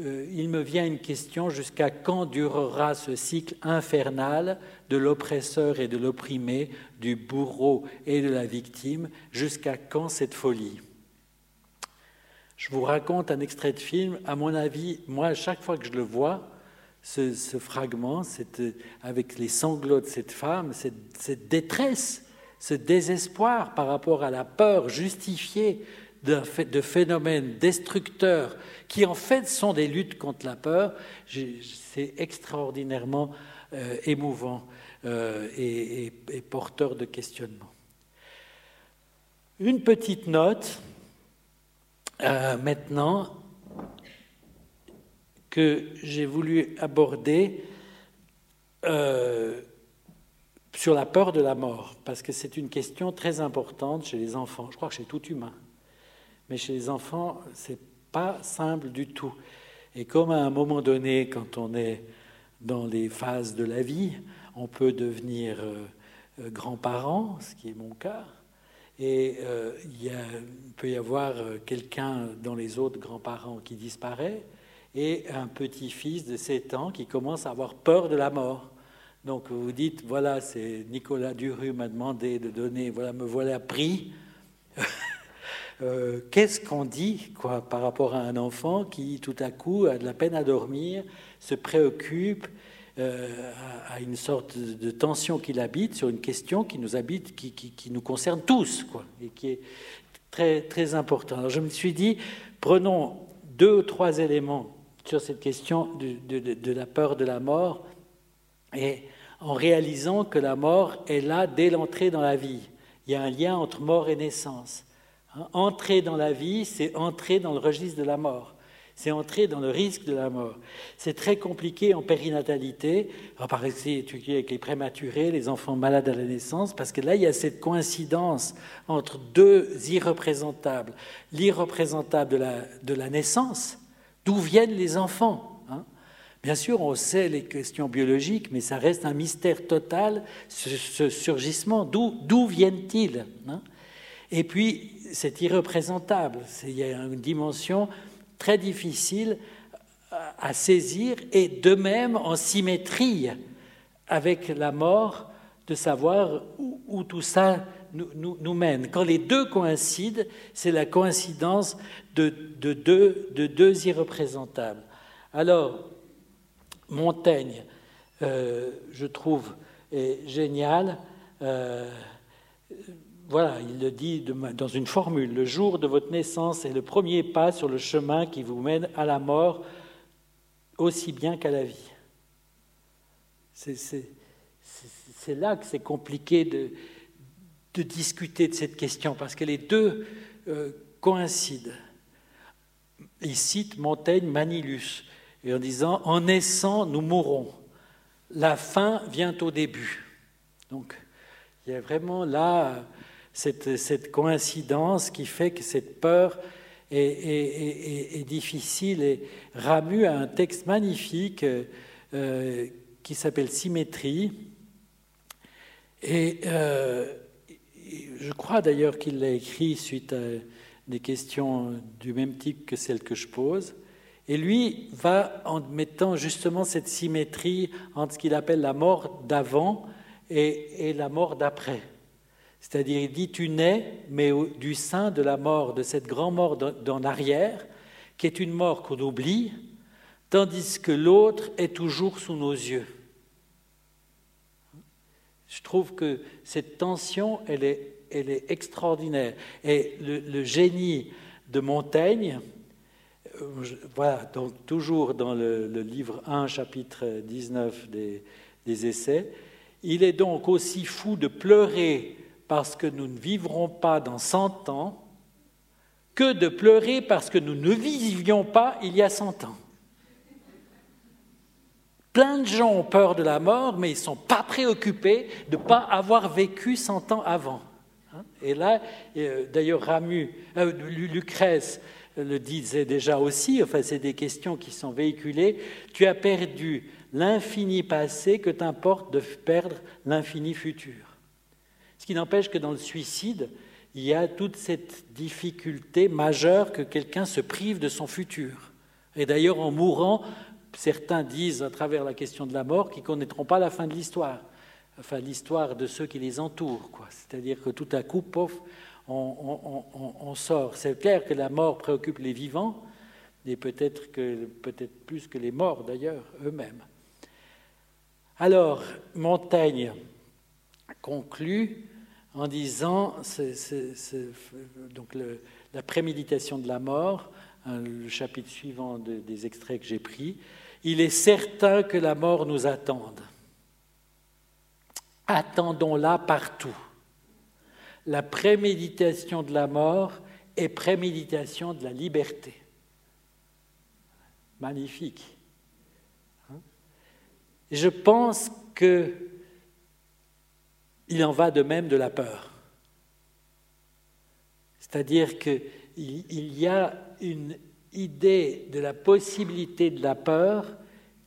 euh, il me vient une question jusqu'à quand durera ce cycle infernal de l'oppresseur et de l'opprimé, du bourreau et de la victime? Jusqu'à quand cette folie? Je vous raconte un extrait de film. À mon avis, moi, chaque fois que je le vois, ce, fragment, avec les sanglots de cette femme, cette, détresse, ce désespoir par rapport à la peur justifiée de phénomènes destructeurs qui en fait sont des luttes contre la peur, c'est extraordinairement euh, émouvant euh, et porteur de questionnement. Une petite note euh, maintenant que j'ai voulu aborder euh, sur la peur de la mort, parce que c'est une question très importante chez les enfants, je crois que chez tout humain, mais chez les enfants, c'est pas simple du tout. Et comme à un moment donné, quand on est dans les phases de la vie, on peut devenir euh, grand-parent, ce qui est mon cas, et euh, il, peut y avoir euh, quelqu'un dans les autres grands-parents qui disparaît et un petit-fils de 7 ans qui commence à avoir peur de la mort. Donc vous dites, voilà, c'est Nicolas Duru m'a demandé de donner, voilà, me voilà pris. Euh, qu'est-ce qu'on dit quoi, par rapport à un enfant qui tout à coup a de la peine à dormir, se préoccupe euh, à, une sorte de tension qui l'habite sur une question qui nous habite, qui, nous concerne tous, quoi, et qui est très, très important. Alors je me suis dit, prenons deux ou trois éléments sur cette question de, de, la peur de la mort, et en réalisant que la mort est là dès l'entrée dans la vie. Il y a un lien entre mort et naissance. Hein, entrer dans la vie, c'est entrer dans le registre de la mort c'est entrer dans le risque de la mort. C'est très compliqué en périnatalité, par exemple avec les prématurés, les enfants malades à la naissance, parce que là, il y a cette coïncidence entre deux irreprésentables. L'irreprésentable de la, de la naissance, d'où viennent les enfants hein? Bien sûr, on sait les questions biologiques, mais ça reste un mystère total, ce, surgissement. D'où viennent-ils hein? Et puis, c'est irreprésentable. Il y a une dimension très difficile à saisir et de même en symétrie avec la mort de savoir où, tout ça nous, mène. Quand les deux coïncident, c'est la coïncidence de, deux, de irreprésentables. Alors, Montaigne, euh, je trouve, est génial. Euh, voilà, il le dit dans une formule, le jour de votre naissance est le premier pas sur le chemin qui vous mène à la mort aussi bien qu'à la vie. C'est là que c'est compliqué de, discuter de cette question, parce que les deux euh, coïncident. Il cite Montaigne Manilus, et en disant En naissant, nous mourrons. La fin vient au début. Donc, il y a vraiment là cette, coïncidence qui fait que cette peur est, difficile et Ramu a un texte magnifique euh, qui s'appelle Symétrie et euh, je crois d'ailleurs qu'il l'a écrit suite à des questions du même type que celles que je pose. Et lui va en mettant justement cette symétrie entre ce qu'il appelle la mort d'avant et, la mort d'après. C'est-à-dire, il dit Tu nais, mais du sein de la mort, de cette grande mort d'en arrière, qui est une mort qu'on oublie, tandis que l'autre est toujours sous nos yeux. Je trouve que cette tension, elle est, extraordinaire. Et le, génie de Montaigne, euh, voilà, donc toujours dans le, livre 1, chapitre 19 des, des Essais, il est donc aussi fou de pleurer parce que nous ne vivrons pas dans cent ans que de pleurer parce que nous ne vivions pas il y a cent ans. Plein de gens ont peur de la mort, mais ils ne sont pas préoccupés de ne pas avoir vécu cent ans avant. Hein? Et là, euh, d'ailleurs, Ramu, euh, Lucrèce le disait déjà aussi, enfin, c'est des questions qui sont véhiculées. Tu as perdu l'infini passé, que t'importe de perdre l'infini futur. Ce qui n'empêche que dans le suicide, il y a toute cette difficulté majeure que quelqu'un se prive de son futur. Et d'ailleurs, en mourant, certains disent à travers la question de la mort qu'ils connaîtront pas la fin de l'histoire, enfin l'histoire de ceux qui les entourent. C'est-à-dire que tout à coup, pof, on, sort. C'est clair que la mort préoccupe les vivants, et peut-être peut plus que les morts d'ailleurs eux-mêmes. Alors, Montaigne conclut en disant, donc la préméditation de la mort, hein, le chapitre suivant des extraits que j'ai pris, il est certain que la mort nous attende. Attendons-la partout. La préméditation de la mort est préméditation de la liberté. Magnifique. Hein? Je pense que il en va de même de la peur. C'est-à-dire qu'il y a une idée de la possibilité de la peur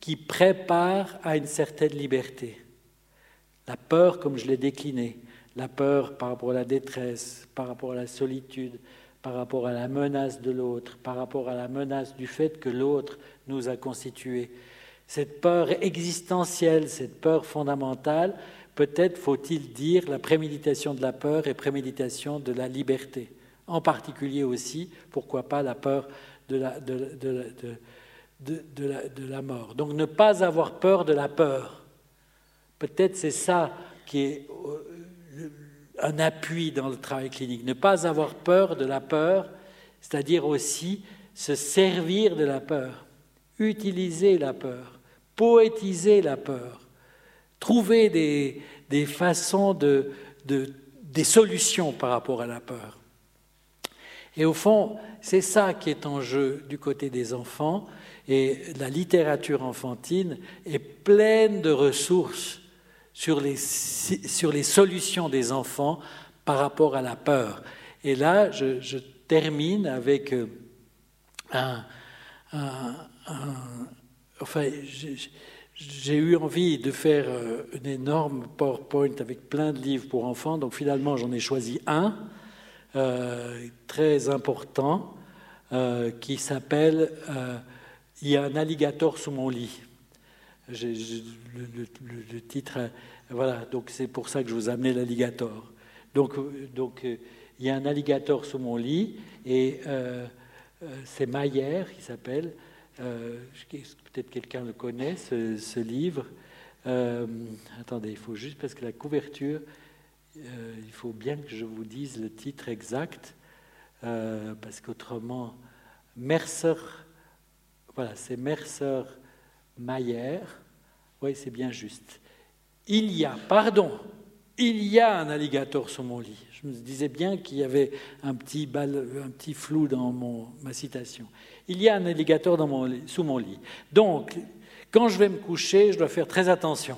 qui prépare à une certaine liberté. La peur, comme je l'ai décliné, la peur par rapport à la détresse, par rapport à la solitude, par rapport à la menace de l'autre, par rapport à la menace du fait que l'autre nous a constitués. Cette peur existentielle, cette peur fondamentale, peut-être faut-il dire la préméditation de la peur et préméditation de la liberté. En particulier aussi, pourquoi pas la peur de la, mort. Donc ne pas avoir peur de la peur. Peut-être c'est ça qui est euh, un appui dans le travail clinique. Ne pas avoir peur de la peur, c'est-à-dire aussi se servir de la peur, utiliser la peur, poétiser la peur, trouver des, façons de, de, des solutions par rapport à la peur. Et au fond, c'est ça qui est en jeu du côté des enfants. Et la littérature enfantine est pleine de ressources sur les, sur les solutions des enfants par rapport à la peur. Et là, je, termine avec euh, un, enfin, j'ai eu envie de faire euh, une énorme PowerPoint avec plein de livres pour enfants, donc finalement j'en ai choisi un euh, très important euh, qui s'appelle euh, Il y a un alligator sous mon lit. le, titre, voilà, donc c'est pour ça que je vous amenais l'alligator. Donc, donc il y a un alligator sous mon lit et c'est Maillère qui s'appelle. Peut-être quelqu'un le connaît, ce, ce livre. attendez, il faut juste parce que la couverture euh, il faut bien que je vous dise le titre exact, euh, parce qu'autrement, Mercer, voilà, c'est Mercer Mayer, oui, c'est bien juste. Il y a, pardon, il y a un alligator sur mon lit. Je me disais bien qu'il y avait un petit, un petit flou dans mon, ma citation. Il y a un alligator sous mon lit. Donc, quand je vais me coucher, je dois faire très attention.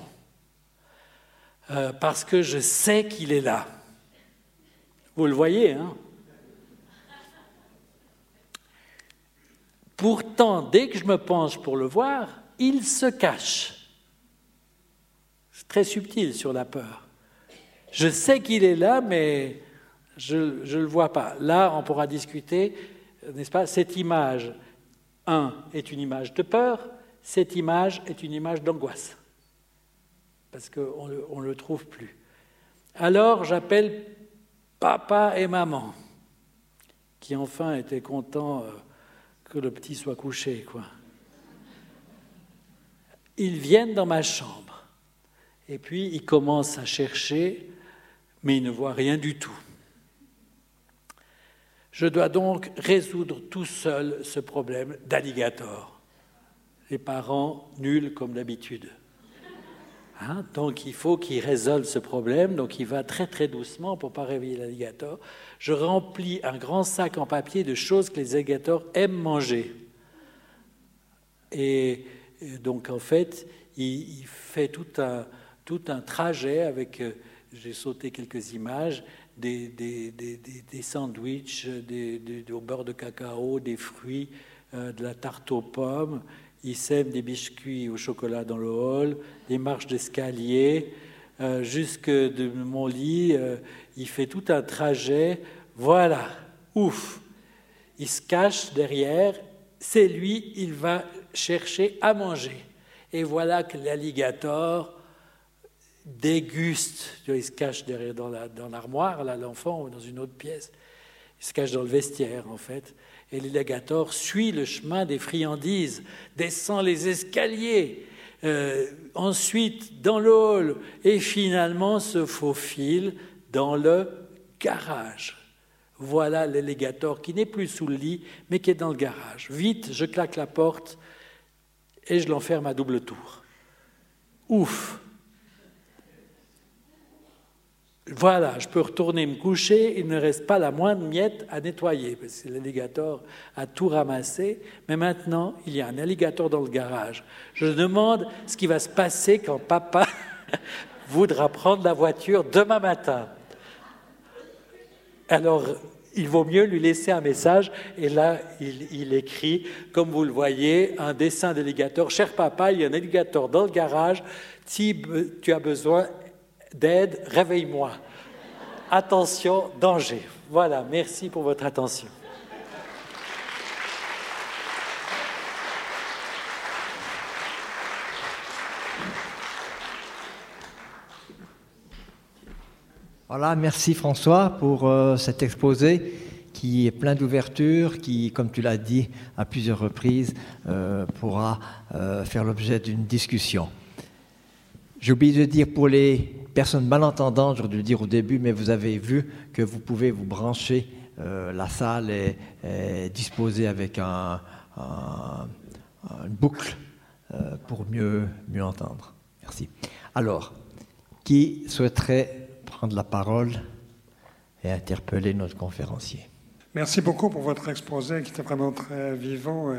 Euh, parce que je sais qu'il est là. Vous le voyez, hein? Pourtant, dès que je me penche pour le voir, il se cache. C'est très subtil sur la peur. Je sais qu'il est là, mais je ne le vois pas. Là, on pourra discuter, n'est-ce pas? Cette image, un, est une image de peur, cette image est une image d'angoisse, parce qu'on ne le trouve plus. Alors j'appelle papa et maman, qui enfin étaient contents euh, que le petit soit couché, quoi. Ils viennent dans ma chambre, et puis ils commencent à chercher, mais ils ne voient rien du tout. Je dois donc résoudre tout seul ce problème d'alligator. Les parents nuls comme d'habitude. Hein, donc il faut qu'il résolve ce problème. Donc il va très très doucement pour pas réveiller l'alligator. Je remplis un grand sac en papier de choses que les alligators aiment manger. Et, donc en fait, il, fait tout un, tout un trajet avec, euh, j'ai sauté quelques images, des, des, des, des sandwichs, au beurre de cacao, des fruits, euh, de la tarte aux pommes. Il sème des biscuits au chocolat dans le hall, des marches d'escalier, euh, jusque de mon lit. Euh, il fait tout un trajet. Voilà, ouf. Il se cache derrière. C'est lui, il va chercher à manger. Et voilà que l'alligator déguste. Il se cache derrière dans l'armoire, là, l'enfant, ou dans une autre pièce. Il se cache dans le vestiaire, en fait. Et l'alligator suit le chemin des friandises, descend les escaliers, euh, ensuite dans le hall, et finalement se faufile dans le garage. Voilà l'alligator qui n'est plus sous le lit, mais qui est dans le garage. Vite, je claque la porte et je l'enferme à double tour. Ouf Voilà, je peux retourner me coucher, il ne reste pas la moindre miette à nettoyer, parce que l'alligator a tout ramassé, mais maintenant, il y a un alligator dans le garage. Je demande ce qui va se passer quand papa voudra prendre la voiture demain matin. Alors, il vaut mieux lui laisser un message, et là, il, écrit, comme vous le voyez, un dessin d'alligator. Cher papa, il y a un alligator dans le garage, si tu as besoin, d'aide, réveille-moi. Attention, danger. Voilà, merci pour votre attention. Voilà, merci François pour euh, cet exposé qui est plein d'ouverture, qui, comme tu l'as dit à plusieurs reprises, euh, pourra euh, faire l'objet d'une discussion. J'ai oublié de dire pour les personnes malentendantes, j'aurais dû le dire au début, mais vous avez vu que vous pouvez vous brancher. Euh, la salle est, disposée avec un, une boucle euh, pour mieux, mieux entendre. Merci. Alors, qui souhaiterait prendre la parole et interpeller notre conférencier? Merci beaucoup pour votre exposé qui était vraiment très vivant. Et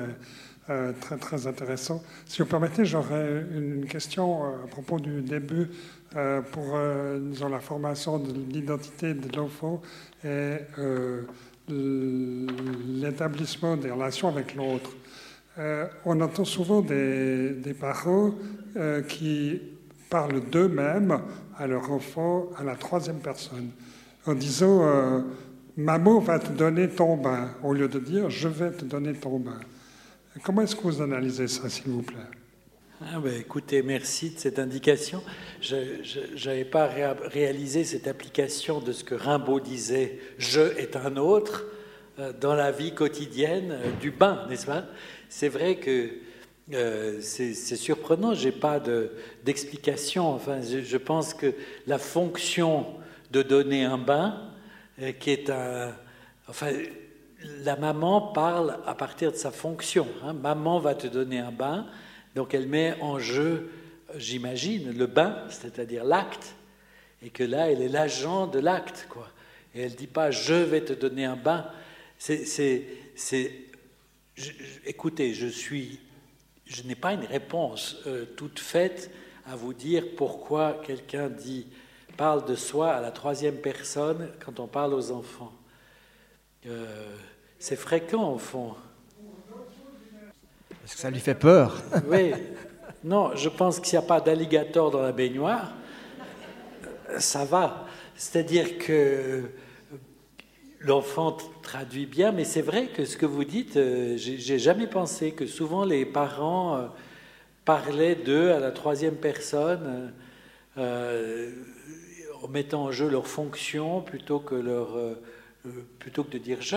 euh, très, très intéressant. Si vous permettez, j'aurais une question à propos du début pour disons, la formation de l'identité de l'enfant et l'établissement des relations avec l'autre. on entend souvent des, des parents qui parlent d'eux-mêmes à leur enfant à la troisième personne, en disant Maman va te donner ton bain, au lieu de dire Je vais te donner ton bain. Comment est-ce que vous analysez ça, s'il vous plaît? Ah ben, écoutez, merci de cette indication. Je n'avais pas réalisé cette application de ce que Rimbaud disait « je est un autre euh, dans la vie quotidienne euh, du bain, n'est-ce pas? C'est vrai que euh, c'est surprenant, je n'ai pas d'explication. enfin, je, pense que la fonction de donner un bain, qui est un... Enfin, la maman parle à partir de sa fonction. Hein. Maman va te donner un bain, donc elle met en jeu, j'imagine, le bain, c'est-à-dire l'acte, et que là, elle est l'agent de l'acte, quoi. Et elle dit pas je vais te donner un bain. C'est, écoutez, je suis, je n'ai pas une réponse euh, toute faite à vous dire pourquoi quelqu'un dit parle de soi à la troisième personne quand on parle aux enfants. Euh, c'est fréquent au fond. Ça lui fait peur Oui. Non, je pense qu'il n'y a pas d'alligator dans la baignoire. Ça va. C'est-à-dire que l'enfant traduit bien, mais c'est vrai que ce que vous dites, euh, j'ai jamais pensé que souvent les parents euh, parlaient d'eux à la troisième personne euh, en mettant en jeu leur fonction plutôt que de dire je.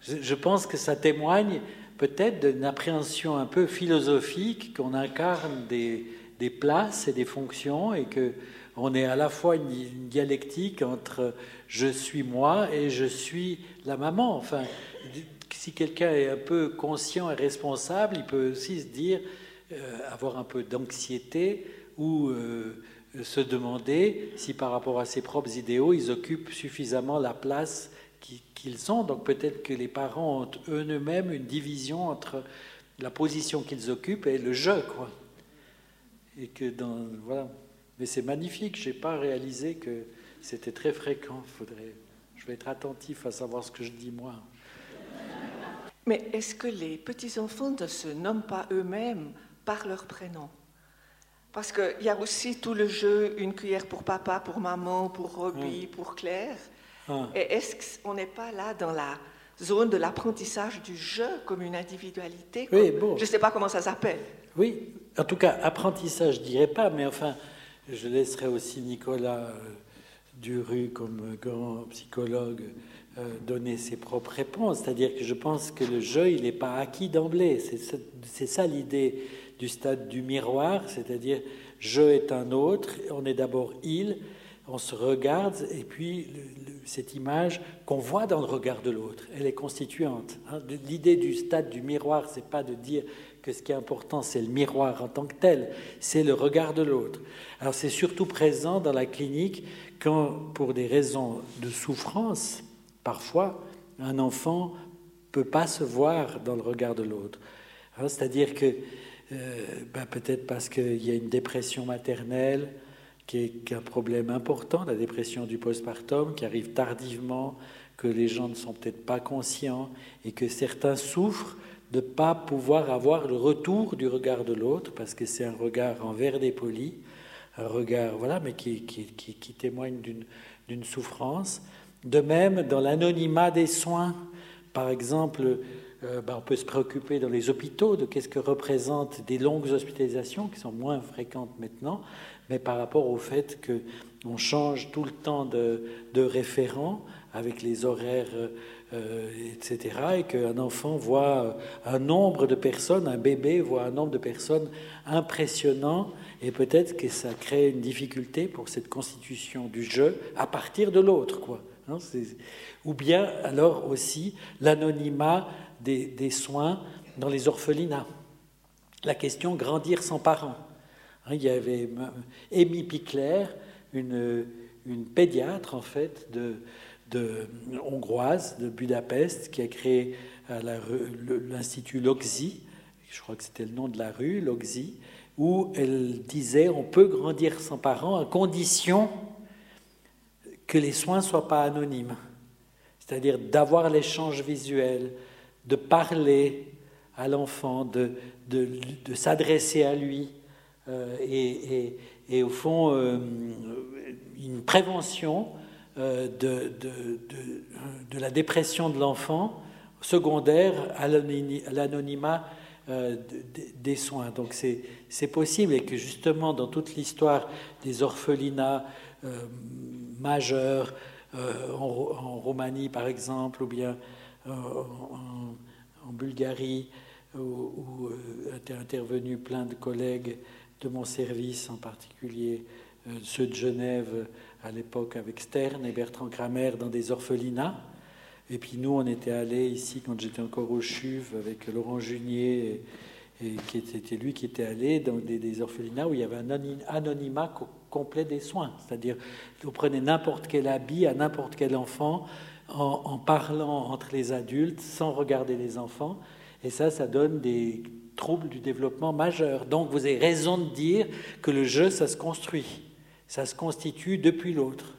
Je pense que ça témoigne peut-être d'une appréhension un peu philosophique qu'on incarne des, places et des fonctions et que on est à la fois une, dialectique entre je suis moi et je suis la maman. Enfin, si quelqu'un est un peu conscient et responsable, il peut aussi se dire, euh, avoir un peu d'anxiété ou euh, se demander si par rapport à ses propres idéaux, ils occupent suffisamment la place qu'ils ont. Donc peut-être que les parents ont eux-mêmes une division entre la position qu'ils occupent et le je, quoi. Et que dans voilà. Mais c'est magnifique, je n'ai pas réalisé que c'était très fréquent. Faudrait, je vais être attentif à savoir ce que je dis moi. Mais est-ce que les petits-enfants ne se nomment pas eux-mêmes par leur prénom? Parce qu'il y a aussi tout le jeu, une cuillère pour papa, pour maman, pour Robbie, ah. pour Claire. Ah. Et est-ce qu'on n'est pas là dans la zone de l'apprentissage du jeu comme une individualité oui, bon. Je ne sais pas comment ça s'appelle. Oui, en tout cas, apprentissage, je dirais pas, mais enfin, je laisserai aussi Nicolas euh, Duru, comme grand psychologue, euh, donner ses propres réponses. C'est-à-dire que je pense que le jeu, il n'est pas acquis d'emblée. C'est ça l'idée du stade du miroir, c'est-à-dire je est un autre, on est d'abord il, on se regarde, et puis cette image qu'on voit dans le regard de l'autre, elle est constituante. Hein. L'idée du stade du miroir, c'est pas de dire que ce qui est important, c'est le miroir en tant que tel, c'est le regard de l'autre. Alors c'est surtout présent dans la clinique quand, pour des raisons de souffrance, parfois, un enfant peut pas se voir dans le regard de l'autre. Hein, c'est-à-dire que euh, ben, peut-être parce qu'il y a une dépression maternelle, qui est, un problème important, la dépression du postpartum, qui arrive tardivement, que les gens ne sont peut-être pas conscients et que certains souffrent de ne pas pouvoir avoir le retour du regard de l'autre, parce que c'est un regard en verre dépoli, un regard, voilà, mais qui, qui, qui, témoigne d'une souffrance. De même, dans l'anonymat des soins, par exemple, euh, ben, on peut se préoccuper dans les hôpitaux de qu'est-ce que représentent des longues hospitalisations, qui sont moins fréquentes maintenant, mais par rapport au fait qu'on change tout le temps de, de référent avec les horaires euh, etc. Et qu'un enfant voit un nombre de personnes, un bébé voit un nombre de personnes impressionnant, et peut-être que ça crée une difficulté pour cette constitution du jeu à partir de l'autre, quoi. Hein, ou bien alors aussi l'anonymat des, soins dans les orphelinats. La question grandir sans parents. Hein, il y avait Amy Pickler, une, une pédiatre en fait de, de, hongroise de Budapest qui a créé l'Institut Loxi, je crois que c'était le nom de la rue, Loxi, où elle disait on peut grandir sans parents à condition que les soins ne soient pas anonymes, c'est-à-dire d'avoir l'échange visuel, de parler à l'enfant, de, de, s'adresser à lui, euh, et, au fond, euh, une prévention euh, de, la dépression de l'enfant secondaire à l'anonymat des soins. Donc c'est possible et que justement dans toute l'histoire des orphelinats majeurs, en, Roumanie par exemple, ou bien en, Bulgarie, où, où étaient intervenus plein de collègues de mon service, en particulier ceux de Genève, à l'époque avec Stern et Bertrand Kramer dans des orphelinats. Et puis nous, on était allés ici quand j'étais encore au CHUV avec Laurent Junier, et, qui était lui qui était allé dans des, orphelinats où il y avait un anonymat complet des soins. C'est-à-dire, vous prenez n'importe quel habit à n'importe quel enfant en, en, parlant entre les adultes sans regarder les enfants. Et ça, ça donne des troubles du développement majeurs. Donc vous avez raison de dire que le jeu, ça se construit ça se constitue depuis l'autre.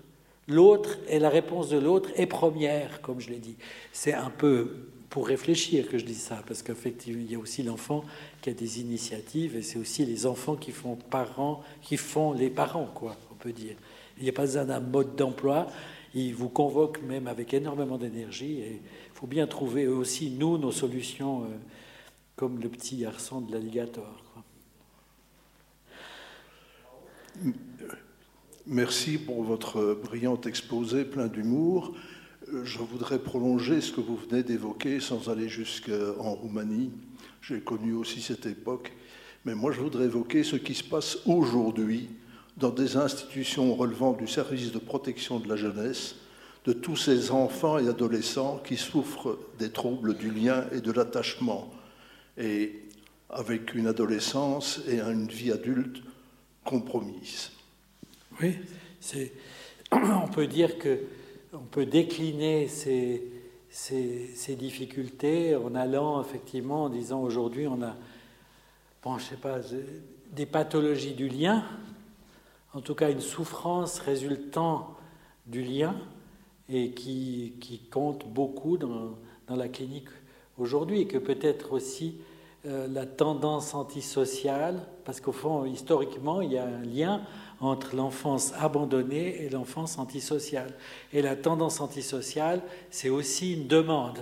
L'autre et la réponse de l'autre est première, comme je l'ai dit. C'est un peu pour réfléchir que je dis ça, parce qu'effectivement, il y a aussi l'enfant qui a des initiatives, et c'est aussi les enfants qui font parents, qui font les parents, quoi, on peut dire. Il n'y a pas d'un mode d'emploi. Ils vous convoquent même avec énormément d'énergie. Et il faut bien trouver aussi, nous, nos solutions, euh, comme le petit garçon de l'alligator. Merci pour votre brillant exposé plein d'humour. Je voudrais prolonger ce que vous venez d'évoquer sans aller jusqu'en Roumanie. J'ai connu aussi cette époque. Mais moi, je voudrais évoquer ce qui se passe aujourd'hui dans des institutions relevant du service de protection de la jeunesse, de tous ces enfants et adolescents qui souffrent des troubles du lien et de l'attachement, et avec une adolescence et une vie adulte compromise. Oui, on peut dire que on peut décliner ces, ces, difficultés en allant effectivement en disant aujourd'hui on a, bon, je sais pas, des pathologies du lien, en tout cas une souffrance résultant du lien et qui, qui compte beaucoup dans, dans la clinique aujourd'hui et que peut-être aussi euh, la tendance antisociale, parce qu'au fond, historiquement, il y a un lien entre l'enfance abandonnée et l'enfance antisociale. Et la tendance antisociale, c'est aussi une demande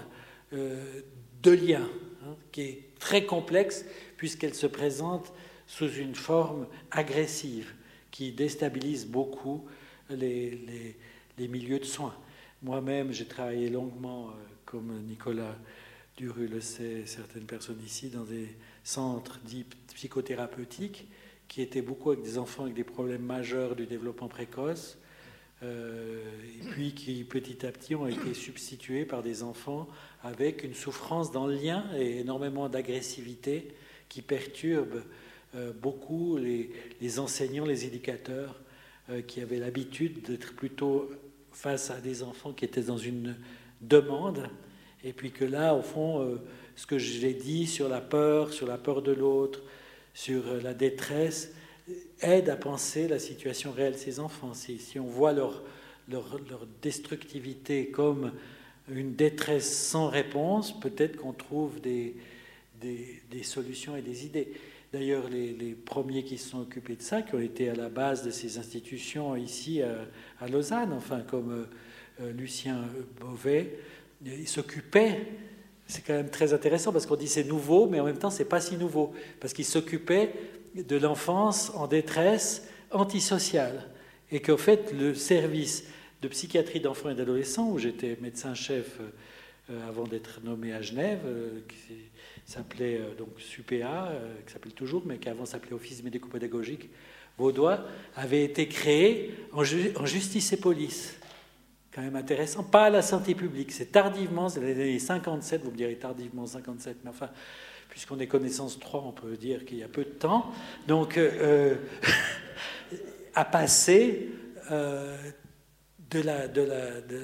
euh, de lien, hein, qui est très complexe, puisqu'elle se présente sous une forme agressive, qui déstabilise beaucoup les, milieux de soins. Moi-même, j'ai travaillé longuement, euh, comme Nicolas Duru le sait, certaines personnes ici, dans des centres dits psychothérapeutiques qui étaient beaucoup avec des enfants avec des problèmes majeurs du développement précoce, euh, et puis qui petit à petit ont été substitués par des enfants avec une souffrance dans le lien et énormément d'agressivité qui perturbe euh, beaucoup les, enseignants, les éducateurs euh, qui avaient l'habitude d'être plutôt face à des enfants qui étaient dans une demande, et puis que là, au fond, ce que j'ai dit sur la peur, sur la peur de l'autre, sur la détresse aide à penser la situation réelle de ces enfants. Si, on voit leur, destructivité comme une détresse sans réponse, peut-être qu'on trouve des, des, solutions et des idées. D'ailleurs, les, premiers qui se sont occupés de ça, qui ont été à la base de ces institutions ici à, Lausanne, enfin comme euh, Lucien Beauvais, ils s'occupaient c'est quand même très intéressant parce qu'on dit c'est nouveau, mais en même temps c'est pas si nouveau. Parce qu'il s'occupait de l'enfance en détresse antisociale. Et qu'au fait le service de psychiatrie d'enfants et d'adolescents où j'étais médecin-chef euh, avant d'être nommé à Genève, euh, qui s'appelait euh, donc SUPEA, qui s'appelle toujours, mais qui avant s'appelait Office médico-pédagogique vaudois, avait été créé en justice et police quand même intéressant, pas à la santé publique, c'est tardivement, c'est les années 57, vous me direz tardivement 57, mais enfin, puisqu'on est connaissance 3, on peut dire qu'il y a peu de temps, donc euh, à passer euh, de la, de la, de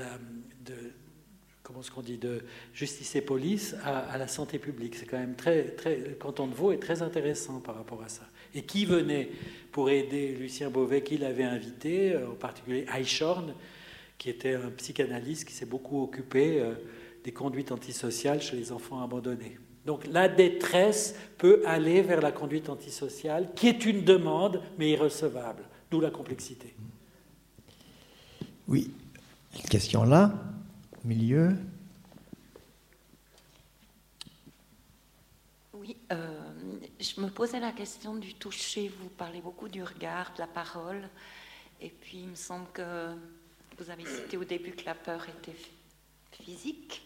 comment ce qu'on dit, de justice et police à, la santé publique. C'est quand même très, très, le canton de Vaud est très intéressant par rapport à ça. Et qui venait pour aider Lucien Beauvais, qui l'avait invité, euh, en particulier Eichhorn, qui était un psychanalyste qui s'est beaucoup occupé euh, des conduites antisociales chez les enfants abandonnés. Donc la détresse peut aller vers la conduite antisociale, qui est une demande, mais irrecevable, d'où la complexité. Oui, une question là, au milieu. Oui, euh, je me posais la question du toucher. Vous parlez beaucoup du regard, de la parole, et puis il me semble que vous avez cité au début que la peur était physique,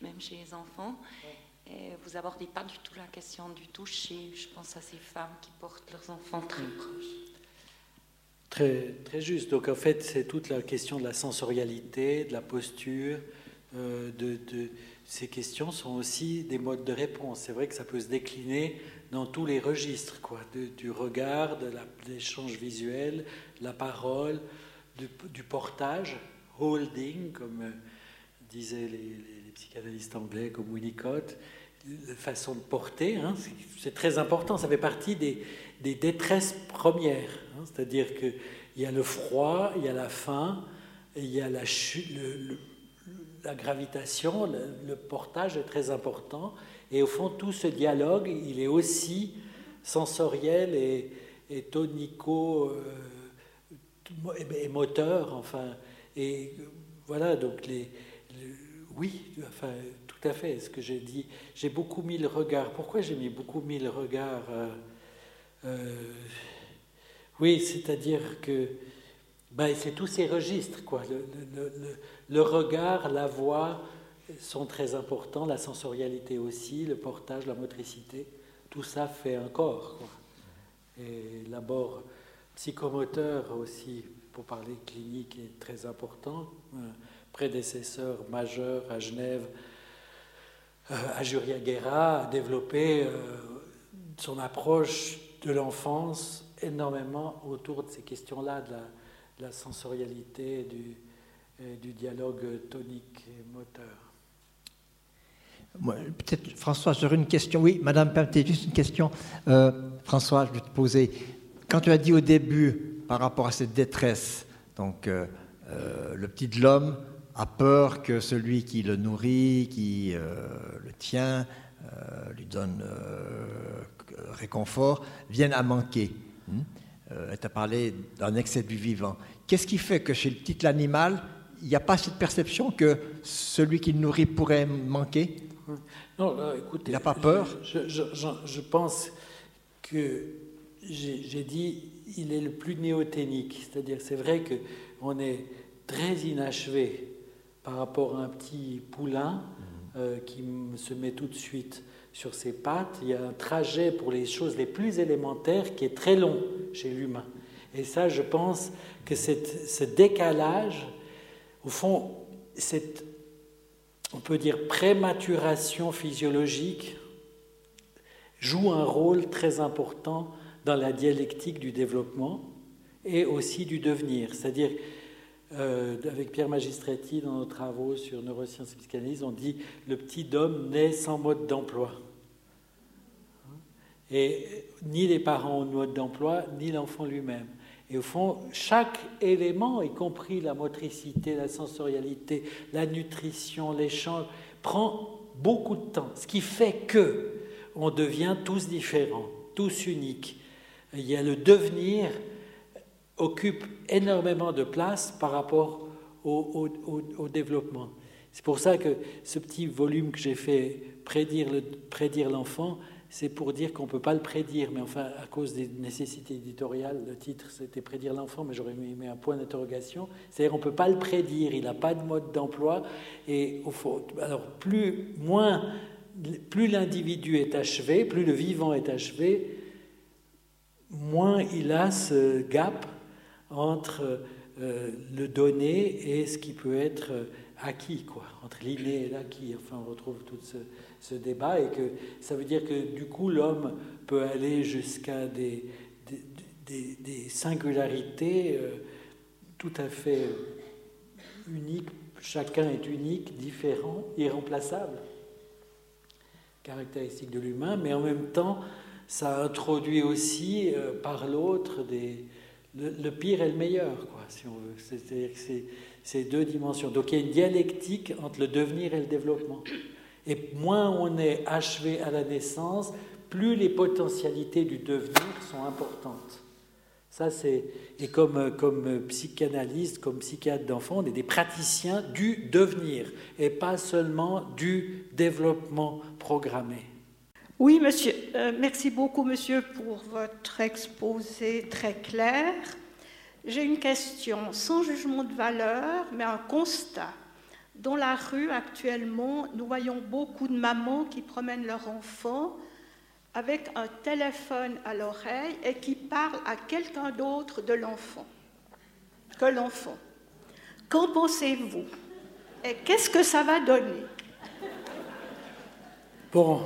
même chez les enfants. Et vous abordez pas du tout la question du toucher. Je pense à ces femmes qui portent leurs enfants très mm. proches. Très, très juste. Donc en fait, c'est toute la question de la sensorialité, de la posture. Euh, de, ces questions sont aussi des modes de réponse. C'est vrai que ça peut se décliner dans tous les registres, quoi, du regard, de l'échange visuel, la parole, du, portage, holding, comme euh, disaient les, psychanalystes anglais comme Winnicott, la façon de porter, hein, c'est très important, ça fait partie des, détresses premières. Hein, C'est-à-dire qu'il y a le froid, il y a la faim, il y a la, la gravitation, le, portage est très important. Et au fond, tout ce dialogue, il est aussi sensoriel et, tonico. Euh, et moteur, enfin, et voilà, donc les, oui, enfin, tout à fait, ce que j'ai dit. J'ai beaucoup mis le regard. Pourquoi j'ai mis beaucoup mis le regard euh, euh, Oui, c'est-à-dire que ben, c'est tous ces registres, quoi. Le, regard, la voix sont très importants, la sensorialité aussi, le portage, la motricité. Tout ça fait un corps. Et l'abord psychomoteur aussi, pour parler clinique, est très important. Un prédécesseur majeur à Genève, euh, Ajuria Guerra, a développé euh, son approche de l'enfance énormément autour de ces questions-là, de la, sensorialité, du, du dialogue tonique et moteur. Peut-être, François, j'aurais une question. Oui, Madame Pinté, juste une question. Euh, François, je vais te poser. Quand tu as dit au début, par rapport à cette détresse, donc euh, euh, le petit de l'homme a peur que celui qui le nourrit, qui le tient, lui donne réconfort, vienne à manquer. Hmm? tu as parlé d'un excès du vivant. Qu'est-ce qui fait que chez le petit animal, il n'y a pas cette perception que celui qui le nourrit pourrait manquer? Non, écoutez, il n'a pas peur? je, je, je, pense que j'ai dit il est le plus néothénique. C'est-à-dire, c'est vrai qu'on est très inachevé par rapport à un petit poulain mhm. euh, qui se met tout de suite sur ses pattes. Il y a un trajet pour les choses les plus élémentaires qui est très long chez l'humain. Et ça, je pense que ce décalage, au fond, cette on peut dire prématuration physiologique, joue un rôle très important dans la dialectique du développement et aussi du devenir. C'est-à-dire, euh, avec Pierre Magistretti, dans nos travaux sur neurosciences et psychanalyse, on dit le petit homme naît sans mode d'emploi. Et ni les parents ont de mode d'emploi, ni l'enfant lui-même. Et au fond, chaque élément, y compris la motricité, la sensorialité, la nutrition, l'échange, prend beaucoup de temps. Ce qui fait que on devient tous différents, tous uniques. Il y a le devenir occupe énormément de place par rapport au, développement. C'est pour ça que ce petit volume que j'ai fait, prédire l'enfant, c'est pour dire qu'on ne peut pas le prédire, mais enfin, à cause des nécessités éditoriales, le titre c'était Prédire l'enfant, mais j'aurais mis un point d'interrogation. C'est-à-dire qu'on ne peut pas le prédire, il n'a pas de mode d'emploi, et alors plus, moins, plus l'individu est achevé, plus le vivant est achevé, moins il a ce gap entre euh, le donné et ce qui peut être acquis, quoi, entre l'inné et l'acquis. Enfin, on retrouve tout ce débat et que ça veut dire que du coup l'homme peut aller jusqu'à des, des, singularités euh, tout à fait uniques, chacun est unique, différent, irremplaçable, caractéristique de l'humain, mais en même temps ça introduit aussi euh, par l'autre le, pire et le meilleur, quoi, si on veut. C'est-à-dire que c'est ces deux dimensions. Donc il y a une dialectique entre le devenir et le développement. Et moins on est achevé à la naissance, plus les potentialités du devenir sont importantes. Ça, c'est et comme comme psychanalyste, comme psychiatre d'enfant, on est des praticiens du devenir et pas seulement du développement programmé. Oui, monsieur. Euh, merci beaucoup, monsieur, pour votre exposé très clair. J'ai une question sans jugement de valeur, mais un constat. Dans la rue actuellement, nous voyons beaucoup de mamans qui promènent leur enfant avec un téléphone à l'oreille et qui parlent à quelqu'un d'autre de l'enfant que l'enfant. Qu'en pensez-vous? Et qu'est-ce que ça va donner? Bon,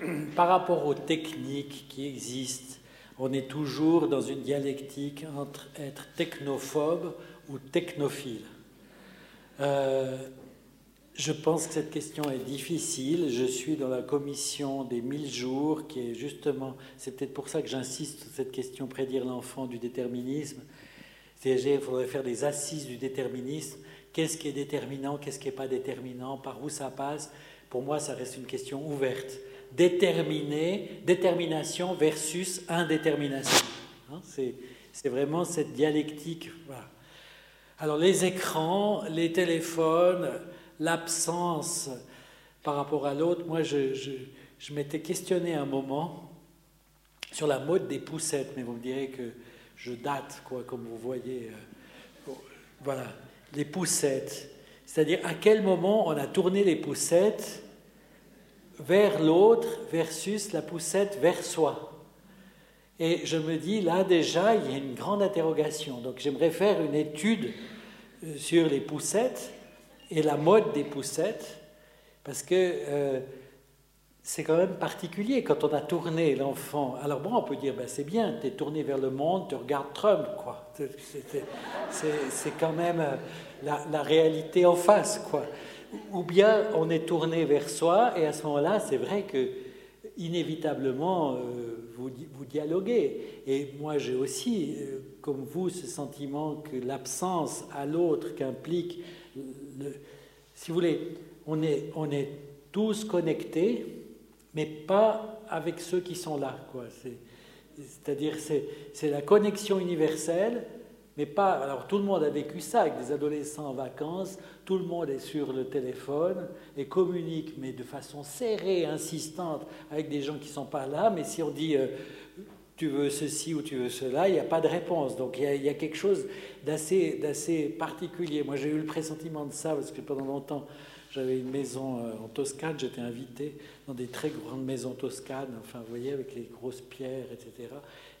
par rapport aux techniques qui existent, on est toujours dans une dialectique entre être technophobe ou technophile. Euh, je pense que cette question est difficile. Je suis dans la commission des 1000 jours, qui est justement, c'est peut-être pour ça que j'insiste sur cette question prédire l'enfant du déterminisme. C'est-à-dire il faudrait faire des assises du déterminisme. Qu'est-ce qui est déterminant, qu'est-ce qui n'est pas déterminant, par où ça passe? Pour moi, ça reste une question ouverte. Déterminer, détermination versus indétermination. Hein, c'est vraiment cette dialectique. Alors les écrans, les téléphones, l'absence par rapport à l'autre, moi je, je m'étais questionné un moment sur la mode des poussettes, mais vous me direz que je date, quoi, comme vous voyez. Euh, voilà, les poussettes. C'est-à-dire à quel moment on a tourné les poussettes vers l'autre versus la poussette vers soi. Et je me dis, là déjà, il y a une grande interrogation. Donc j'aimerais faire une étude euh, sur les poussettes et la mode des poussettes, parce que euh, c'est quand même particulier quand on a tourné l'enfant. Alors bon, on peut dire, ben, c'est bien, tu es tourné vers le monde, tu regardes Trump, quoi. C'est quand même euh, la, la, réalité en face, quoi. Ou bien on est tourné vers soi, et à ce moment-là, c'est vrai que inévitablement, euh, vous, vous, dialoguez. Et moi, j'ai aussi, euh, comme vous, ce sentiment que l'absence à l'autre qu'implique, si vous voulez, on est, on est tous connectés, mais pas avec ceux qui sont là. C'est-à-dire, c'est, c'est la connexion universelle, Alors, tout le monde a vécu ça avec des adolescents en vacances, tout le monde est sur le téléphone et communique, mais de façon serrée, insistante, avec des gens qui ne sont pas là. Mais si on dit euh, tu veux ceci ou tu veux cela, il n'y a pas de réponse. Donc, il y a, y a quelque chose d'assez, d'assez particulier. Moi, j'ai eu le pressentiment de ça parce que pendant longtemps, j'avais une maison euh, en Toscane, j'étais invité dans des très grandes maisons toscanes, enfin, vous voyez, avec les grosses pierres, etc.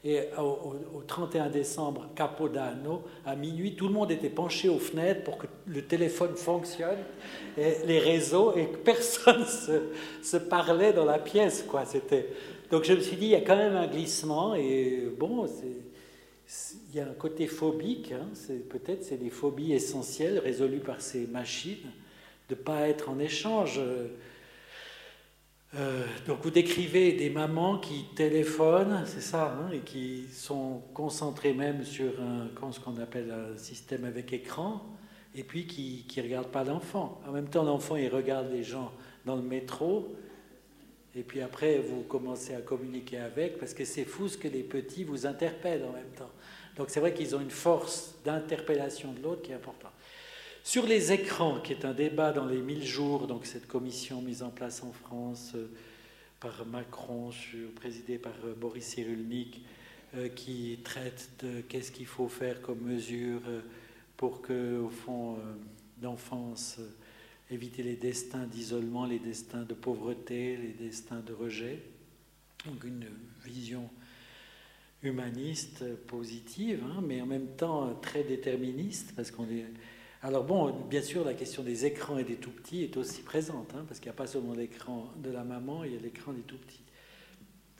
Et au, 31 décembre, Capodanno, à minuit, tout le monde était penché aux fenêtres pour que le téléphone fonctionne, les réseaux, et que personne se, se parlait dans la pièce, quoi. Donc je me suis dit, il y a quand même un glissement, et bon, il y a un côté phobique, hein, peut-être c'est des phobies essentielles résolues par ces machines de ne pas être en échange. Euh, donc vous décrivez des mamans qui téléphonent, c'est ça, hein, et qui sont concentrées même sur un, ce qu'on appelle un système avec écran, et puis qui ne regardent pas l'enfant. En même temps, l'enfant, il regarde les gens dans le métro, et puis après, vous commencez à communiquer avec, parce que c'est fou ce que les petits vous interpellent en même temps. Donc c'est vrai qu'ils ont une force d'interpellation de l'autre qui est importante. Sur les écrans, qui est un débat dans les 1000 jours, donc cette commission mise en place en France euh, par Macron, présidée par euh, Boris Cyrulnik, euh, qui traite de qu'est-ce qu'il faut faire comme mesure pour que, au fond, d'enfance, éviter les destins d'isolement, les destins de pauvreté, les destins de rejet. Donc une vision humaniste, positive, hein, mais en même temps très déterministe, parce qu'on est alors bon, bien sûr, la question des écrans et des tout-petits est aussi présente, hein, parce qu'il n'y a pas seulement l'écran de la maman, il y a l'écran des tout-petits.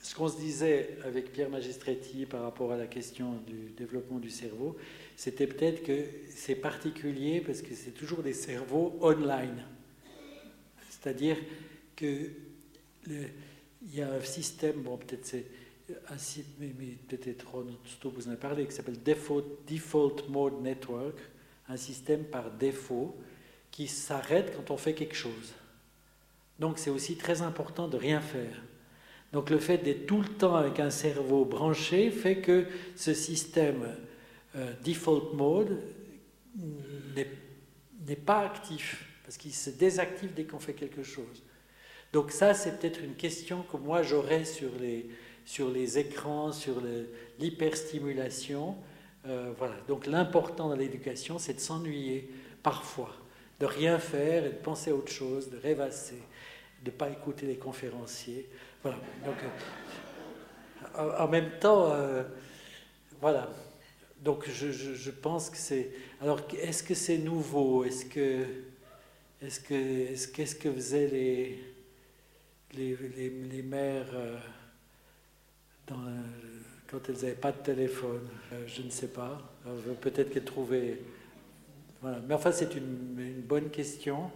Ce qu'on se disait avec Pierre Magistretti par rapport à la question du développement du cerveau, c'était peut-être que c'est particulier parce que c'est toujours des cerveaux online. C'est-à-dire que il y a un système, bon peut-être c'est mais, mais peut-être vous en avez parlé, qui s'appelle Default, Default Mode Network, un système par défaut qui s'arrête quand on fait quelque chose. Donc c'est aussi très important de rien faire. Donc le fait d'être tout le temps avec un cerveau branché fait que ce système euh, default mode n'est pas actif, parce qu'il se désactive dès qu'on fait quelque chose. Donc ça, c'est peut-être une question que moi j'aurais sur les, sur les écrans, sur l'hyperstimulation. Euh, voilà. Donc l'important dans l'éducation, c'est de s'ennuyer parfois, de rien faire et de penser à autre chose, de rêvasser, de ne pas écouter les conférenciers. Voilà. Donc, euh, en, même temps, euh, voilà. Donc je, je, pense que c'est. Alors est-ce que c'est nouveau? Est-ce que est-ce que est-ce qu'est-ce que faisaient les les, les, les mères dans quand elles n'avaient pas de téléphone. Euh, je ne sais pas. Euh, peut-être qu'elles trouvaient. Voilà. Mais enfin, c'est une, bonne question.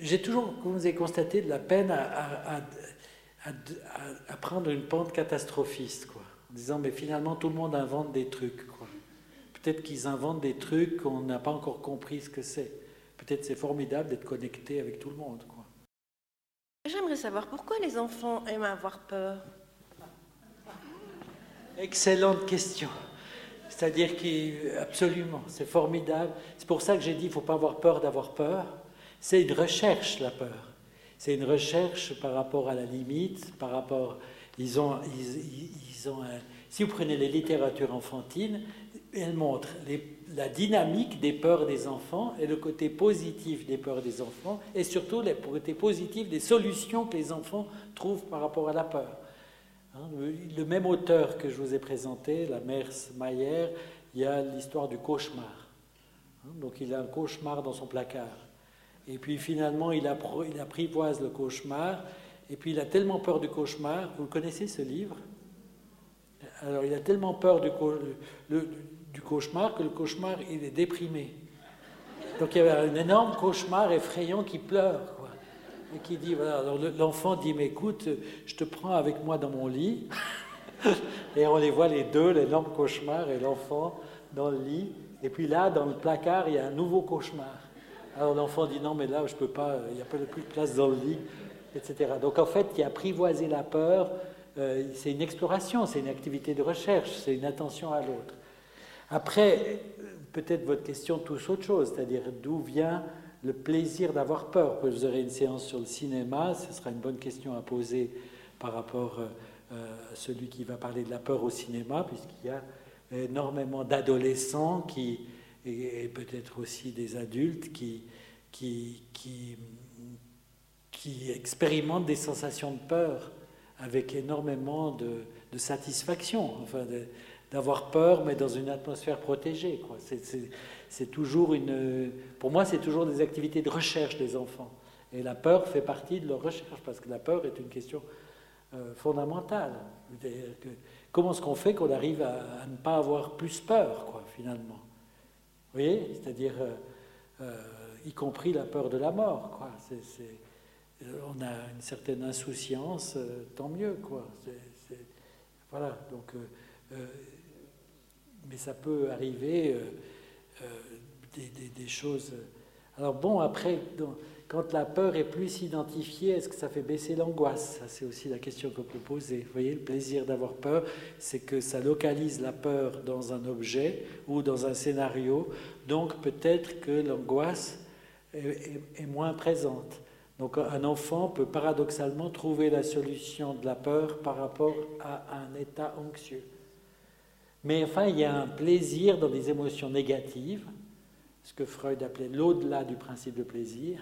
J'ai toujours, comme vous avez constaté, de la peine à, prendre une pente catastrophiste, quoi. En disant, mais finalement, tout le monde invente des trucs, quoi. Peut-être qu'ils inventent des trucs qu'on n'a pas encore compris ce que c'est. Peut-être c'est formidable d'être connecté avec tout le monde, quoi. J'aimerais savoir pourquoi les enfants aiment avoir peur. Excellente question. C'est-à-dire qu'absolument, c'est formidable. C'est pour ça que j'ai dit, il ne faut pas avoir peur d'avoir peur. C'est une recherche, la peur. C'est une recherche par rapport à la limite, par rapport... Ils ont, ils, ont si vous prenez les littératures enfantines, elles montrent la dynamique des peurs des enfants et le côté positif des peurs des enfants, et surtout le côté positif des solutions que les enfants trouvent par rapport à la peur. Hein, le même auteur que je vous ai présenté, la mère Mayer, il y a l'histoire du cauchemar. Hein, donc il a un cauchemar dans son placard. Et puis finalement, il, apprivoise le cauchemar. Et puis il a tellement peur du cauchemar. Vous connaissez ce livre? Alors il a tellement peur du, du, cauchemar que le cauchemar, il est déprimé. Donc il y avait un énorme cauchemar effrayant qui pleure qui dit, voilà, l'enfant dit, mais écoute, je te prends avec moi dans mon lit. et on les voit les deux, l'énorme cauchemar et l'enfant dans le lit. Et puis là, dans le placard, il y a un nouveau cauchemar. Alors l'enfant dit, non, mais là, je peux pas, il n'y a plus de place dans le lit, etc. Donc en fait, il a apprivoiser la peur, euh, c'est une exploration, c'est une activité de recherche, c'est une attention à l'autre. Après, peut-être votre question touche autre chose, c'est-à-dire d'où vient le plaisir d'avoir peur. Vous aurez une séance sur le cinéma, ce sera une bonne question à poser par rapport euh, euh, à celui qui va parler de la peur au cinéma, puisqu'il y a énormément d'adolescents qui, et, peut-être aussi des adultes qui, qui, qui, expérimentent des sensations de peur avec énormément de, satisfaction, enfin d'avoir peur, mais dans une atmosphère protégée. C'est toujours une. Pour moi, c'est toujours des activités de recherche des enfants. Et la peur fait partie de leur recherche, parce que la peur est une question euh, fondamentale. comment est-ce qu'on fait qu'on arrive à, ne pas avoir plus peur, quoi, finalement? Vous voyez? C'est-à-dire, euh, euh, y compris la peur de la mort, quoi. on a une certaine insouciance, tant mieux, quoi. voilà, donc. mais ça peut arriver euh, des, choses. Alors bon, après, quand la peur est plus identifiée, est-ce que ça fait baisser l'angoisse? C'est aussi la question qu'on peut poser. Vous voyez, le plaisir d'avoir peur, c'est que ça localise la peur dans un objet ou dans un scénario. Donc peut-être que l'angoisse est, moins présente. Donc un enfant peut paradoxalement trouver la solution de la peur par rapport à un état anxieux. Mais enfin, il y a un plaisir dans les émotions négatives, ce que Freud appelait l'au-delà du principe de plaisir.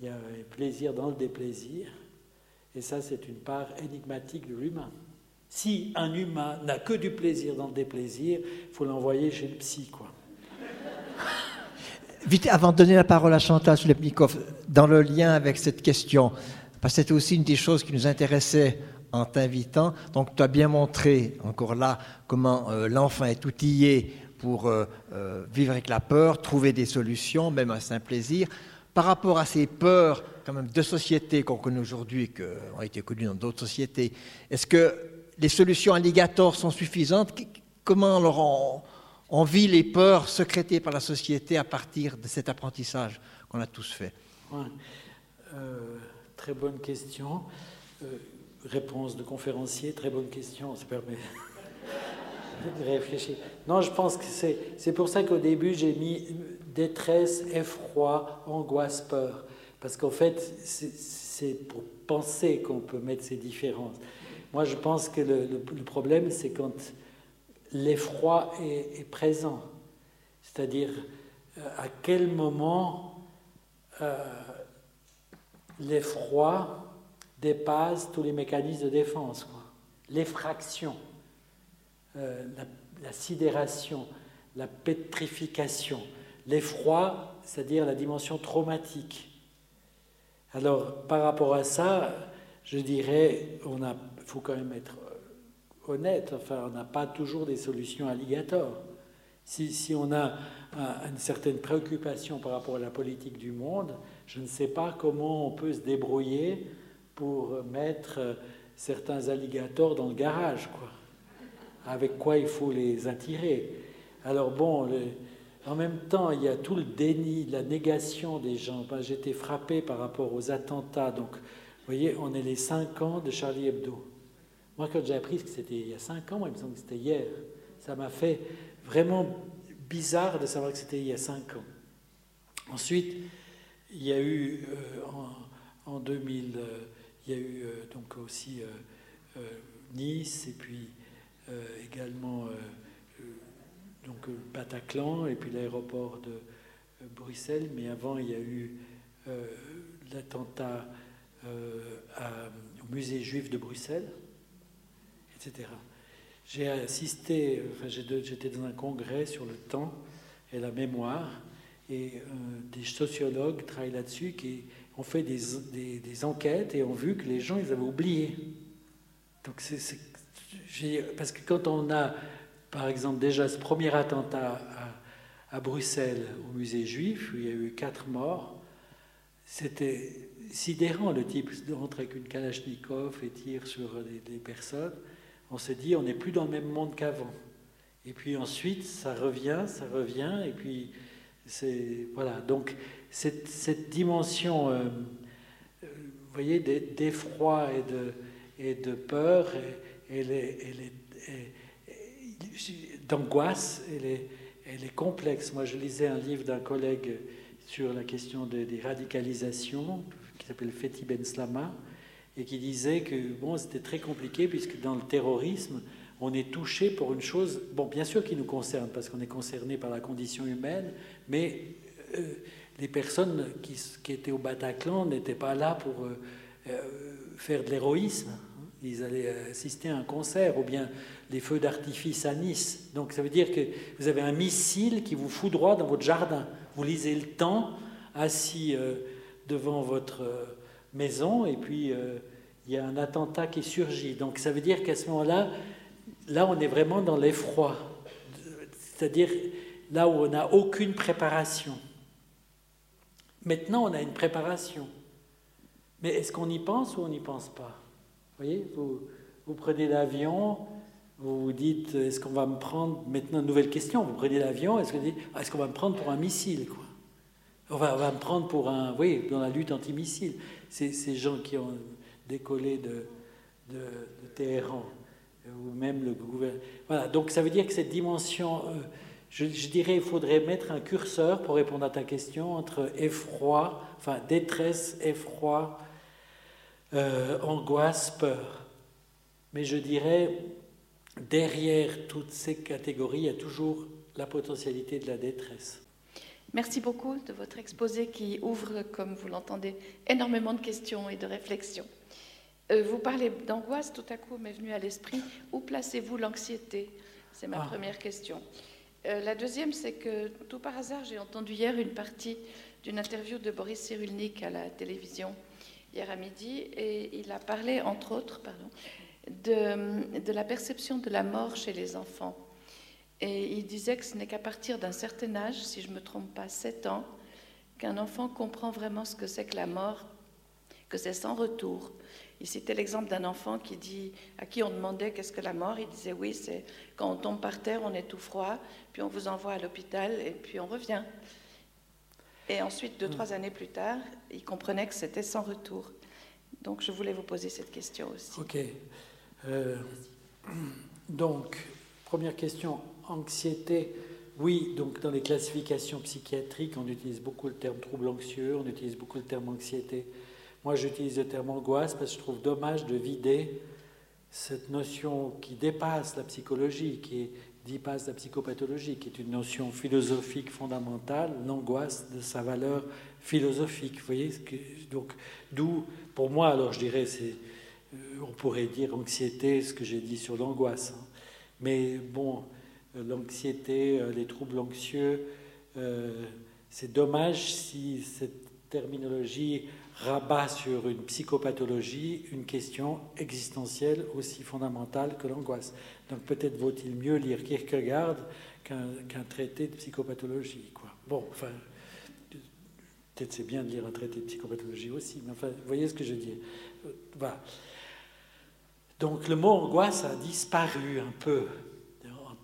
Il y a un plaisir dans le déplaisir. Et ça, c'est une part énigmatique de l'humain. Si un humain n'a que du plaisir dans le déplaisir, il faut l'envoyer chez le psy, quoi. Avant de donner la parole à Chantal Sulepnikov, dans le lien avec cette question, parce que c'était aussi une des choses qui nous intéressait en t'invitant. Donc tu as bien montré, encore là, comment euh, l'enfant est outillé pour euh, euh, vivre avec la peur, trouver des solutions, même un simple plaisir. Par rapport à ces peurs quand même de société qu'on connaît aujourd'hui, qui ont été connues dans d'autres sociétés, est-ce que les solutions alligators sont suffisantes? Comment on, vit les peurs sécrétées par la société à partir de cet apprentissage qu'on a tous fait? Très bonne question réponse de conférencier, très bonne question, ça permet de réfléchir. Non, je pense que c'est pour ça qu'au début j'ai mis détresse, effroi, angoisse, peur. Parce qu'en fait, c'est pour penser qu'on peut mettre ces différences. Moi, je pense que le, problème, c'est quand l'effroi est, présent. C'est-à-dire, euh, à quel moment euh, l'effroi dépasse tous les mécanismes de défense. L'effraction, euh, la, sidération, la pétrification, l'effroi, c'est-à-dire la dimension traumatique. Alors, par rapport à ça, je dirais, on faut quand même être honnête, enfin, on n'a pas toujours des solutions alligatoires. Si, si on a une certaine préoccupation par rapport à la politique du monde, je ne sais pas comment on peut se débrouiller pour mettre euh, certains alligators dans le garage, quoi. Avec quoi il faut les attirer. Alors bon, en même temps, il y a tout le déni, la négation des gens. Ben, J'étais frappé par rapport aux attentats. Donc, vous voyez, on est les cinq ans de Charlie Hebdo. Moi, quand j'ai appris que c'était il y a cinq ans, moi, il me semble que c'était hier. ça m'a fait vraiment bizarre de savoir que c'était il y a cinq ans. Ensuite, il y a eu en, 2000, il y a eu donc aussi Nice et puis également donc Bataclan et puis l'aéroport de Bruxelles, mais avant il y a eu l'attentat au musée juif de Bruxelles, etc. J'ai assisté, j'étais dans un congrès sur le temps et la mémoire, et euh, des sociologues travaillent là-dessus qui ont fait des, des, enquêtes et ont vu que les gens, ils avaient oublié. Donc parce que quand on a, par exemple, déjà ce premier attentat à, Bruxelles, au musée juif, où il y a eu quatre morts, c'était sidérant, le type rentre avec une Kalachnikov et tire sur des, personnes. On se dit, on n'est plus dans le même monde qu'avant. Et puis ensuite, ça revient, ça revient, et puis c'est. Voilà. Donc, cette, cette dimension, euh, euh, voyez, d'effroi et de, et de peur, elle est, d'angoisse, elle est, elle est complexe. Moi, je lisais un livre d'un collègue sur la question des radicalisations, qui s'appelle Fethi Ben Slama, et qui disait que bon, c'était très compliqué puisque dans le terrorisme, on est touché pour une chose, bon, bien sûr qui nous concerne parce qu'on est concerné par la condition humaine, mais euh, les personnes qui, étaient au Bataclan n'étaient pas là pour euh, euh, faire de l'héroïsme. Ils allaient assister à un concert ou bien les feux d'artifice à Nice. Donc ça veut dire que vous avez un missile qui vous fout dans votre jardin. Vous lisez le temps assis devant votre maison et puis il y a un attentat qui surgit. Donc ça veut dire qu'à ce moment-là, là on est vraiment dans l'effroi, c'est-à-dire là où on n'a aucune préparation. Maintenant on a une préparation. Mais est-ce qu'on y pense ou on n'y pense pas? Vous voyez, vous, vous prenez l'avion, vous vous dites, est-ce qu'on va me prendre, maintenant nouvelle question, vous prenez l'avion, est-ce qu'on va me prendre pour un missile on va, me prendre pour un. Oui, dans la lutte antimissile. Ces, ces gens qui ont décollé de, Téhéran, ou même le gouvernement. Voilà, donc ça veut dire que cette dimension. Euh, je, dirais, il faudrait mettre un curseur pour répondre à ta question entre effroi, enfin détresse, effroi, euh, angoisse, peur. Mais je dirais, derrière toutes ces catégories, il y a toujours la potentialité de la détresse. Merci beaucoup de votre exposé qui ouvre, comme vous l'entendez, énormément de questions et de réflexions. Euh, vous parlez d'angoisse, tout à coup m'est venu à l'esprit. Où placez-vous l'anxiété? C'est ma ah. première question. Euh, la deuxième, c'est que tout par hasard, j'ai entendu hier une partie d'une interview de Boris Cyrulnik à la télévision hier à midi, et il a parlé, entre autres, pardon, de, de la perception de la mort chez les enfants. Et il disait que ce n'est qu'à partir d'un certain âge, si je ne me trompe pas, 7 ans, qu'un enfant comprend vraiment ce que c'est que la mort, que c'est sans retour. Il citait l'exemple d'un enfant qui dit, à qui on demandait qu'est-ce que la mort, il disait oui, c'est quand on tombe par terre, on est tout froid, puis on vous envoie à l'hôpital et puis on revient. Et ensuite, deux, trois années plus tard, il comprenait que c'était sans retour. Donc je voulais vous poser cette question aussi. Ok. Euh, donc, première question, anxiété, oui, donc dans les classifications psychiatriques, on utilise beaucoup le terme trouble anxieux, on utilise beaucoup le terme anxiété. Moi, j'utilise le terme angoisse parce que je trouve dommage de vider cette notion qui dépasse la psychologie, qui dépasse la psychopathologie, qui est une notion philosophique fondamentale, l'angoisse de sa valeur philosophique. Vous voyez Donc, d'où, pour moi, alors je dirais, euh, on pourrait dire anxiété, ce que j'ai dit sur l'angoisse. Hein. Mais bon, euh, l'anxiété, euh, les troubles anxieux. C'est dommage si cette terminologie rabat sur une psychopathologie une question existentielle aussi fondamentale que l'angoisse. Donc peut-être vaut-il mieux lire Kierkegaard qu'un traité de psychopathologie. Quoi. Bon, enfin, peut-être c'est bien de lire un traité de psychopathologie aussi, mais enfin, vous voyez ce que je dis. Voilà. Donc le mot angoisse a disparu un peu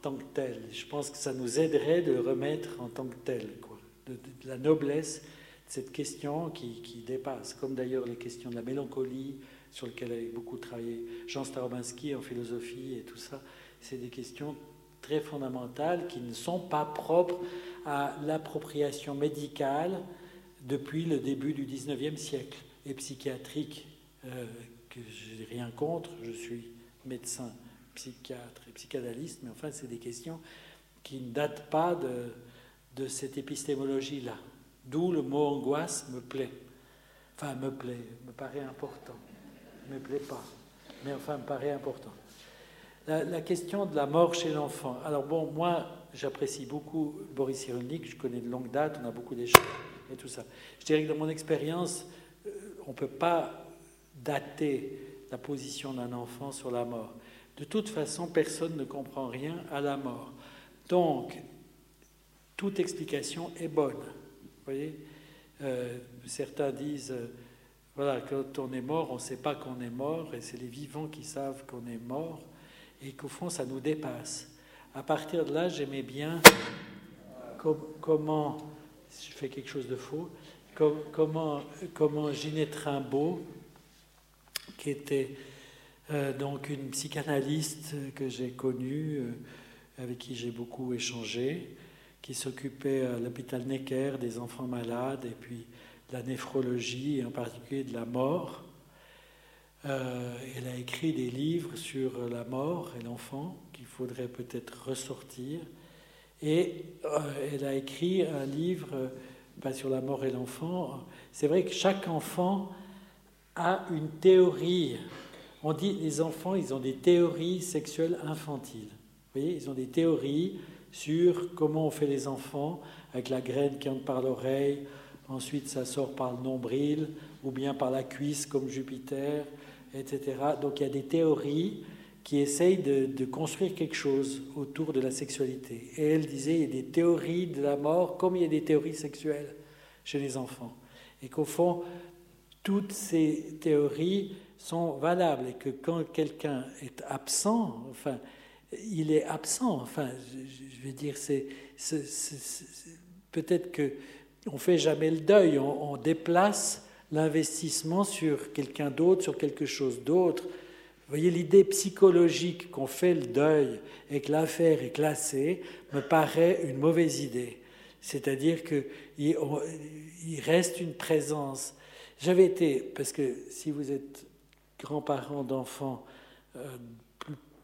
tant que tel. Je pense que ça nous aiderait de le remettre en tant que tel, quoi. De, la noblesse cette question qui, dépasse, comme d'ailleurs les questions de la mélancolie, sur lesquelles a beaucoup travaillé Jean Starobinski en philosophie et tout ça. C'est des questions très fondamentales qui ne sont pas propres à l'appropriation médicale depuis le début du 19e siècle et psychiatrique, euh, que je n'ai rien contre, je suis médecin, psychiatre et psychanalyste, mais enfin, c'est des questions qui ne datent pas de cette épistémologie-là. D'où le mot angoisse me plaît. Enfin, me plaît, me paraît important. Me plaît pas, mais enfin, me paraît important. La, question de la mort chez l'enfant. Alors bon, moi, j'apprécie beaucoup Boris Cyrulnik, je connais de longue date, on a beaucoup d'échanges et tout ça. Je dirais que dans mon expérience, euh, on ne peut pas dater la position d'un enfant sur la mort. De toute façon, personne ne comprend rien à la mort. Donc, toute explication est bonne. Voyez euh, Certains disent, euh, voilà, quand on est mort, on ne sait pas qu'on est mort, et c'est les vivants qui savent qu'on est mort et qu'au fond, ça nous dépasse. À partir de là, j'aimais bien comment, je fais quelque chose de faux, comment, comment Ginette Rimbaud, qui était euh, donc une psychanalyste que j'ai connue, avec qui j'ai beaucoup échangé, qui s'occupait à l'hôpital Necker des enfants malades et puis de la néphrologie et en particulier de la mort. Euh, elle a écrit des livres sur la mort et l'enfant qu'il faudrait peut-être ressortir. Et euh, elle a écrit un livre pas sur la mort et l'enfant. C'est vrai que chaque enfant a une théorie. On dit les enfants, ils ont des théories sexuelles infantiles. Vous voyez, ils ont des théories sur comment on fait les enfants, avec la graine qui entre par l'oreille, ensuite ça sort par le nombril, ou bien par la cuisse comme Jupiter, etc. Donc il y a des théories qui essayent de, construire quelque chose autour de la sexualité. Et elle disait, il y a des théories de la mort comme il y a des théories sexuelles chez les enfants. Et qu'au fond, toutes ces théories sont valables et que quand quelqu'un est absent, enfin, il est absent. Enfin, je, veux dire, c'est, peut-être que on fait jamais le deuil, on déplace l'investissement sur quelqu'un d'autre, sur quelque chose d'autre. Vous voyez, l'idée psychologique qu'on fait le deuil et que l'affaire est classée me paraît une mauvaise idée. C'est-à-dire qu'il reste une présence. J'avais été, parce que si vous êtes grands-parents d'enfants euh,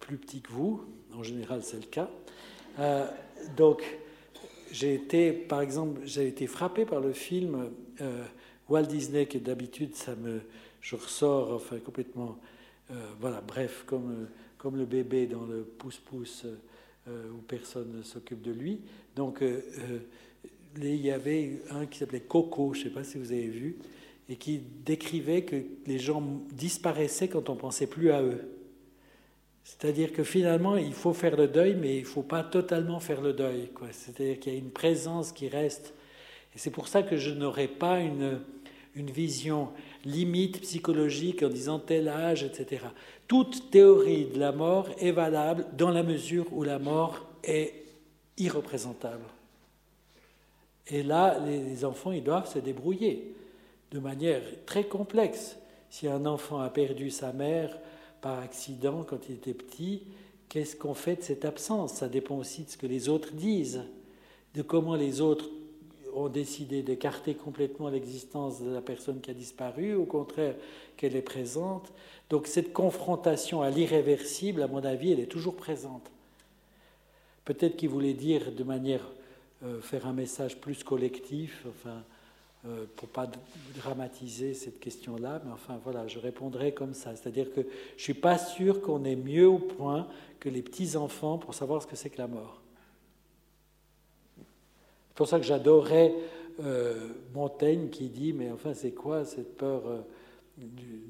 plus, petits que vous, en général c'est le cas, euh, donc j'ai été, par exemple, j'ai été frappé par le film euh, Walt Disney, qui d'habitude, ça me, je ressors enfin, complètement, euh, voilà, bref, comme, comme le bébé dans le pouce-pouce où personne ne s'occupe de lui. Donc, il y avait un qui s'appelait Coco, je ne sais pas si vous avez vu, et qui décrivait que les gens disparaissaient quand on pensait plus à eux. C'est-à-dire que finalement, il faut faire le deuil, mais il ne faut pas totalement faire le deuil. C'est-à-dire qu'il y a une présence qui reste. Et c'est pour ça que je n'aurais pas une, une vision limite psychologique en disant tel âge, etc. Toute théorie de la mort est valable dans la mesure où la mort est irreprésentable. Et là, les enfants, ils doivent se débrouiller de manière très complexe. Si un enfant a perdu sa mère par accident quand il était petit, qu'est-ce qu'on fait de cette absence? Ça dépend aussi de ce que les autres disent, de comment les autres ont décidé d'écarter complètement l'existence de la personne qui a disparu, au contraire qu'elle est présente. Donc cette confrontation à l'irréversible, à mon avis, elle est toujours présente. Peut-être qu'il voulait dire de manière, euh, faire un message plus collectif, enfin, euh, pour pas dramatiser cette question-là, mais enfin voilà, je répondrai comme ça. C'est-à-dire que je suis pas sûr qu'on est mieux au point que les petits-enfants pour savoir ce que c'est que la mort. C'est pour ça que j'adorais euh, Montaigne qui dit Mais enfin, c'est quoi cette peur euh,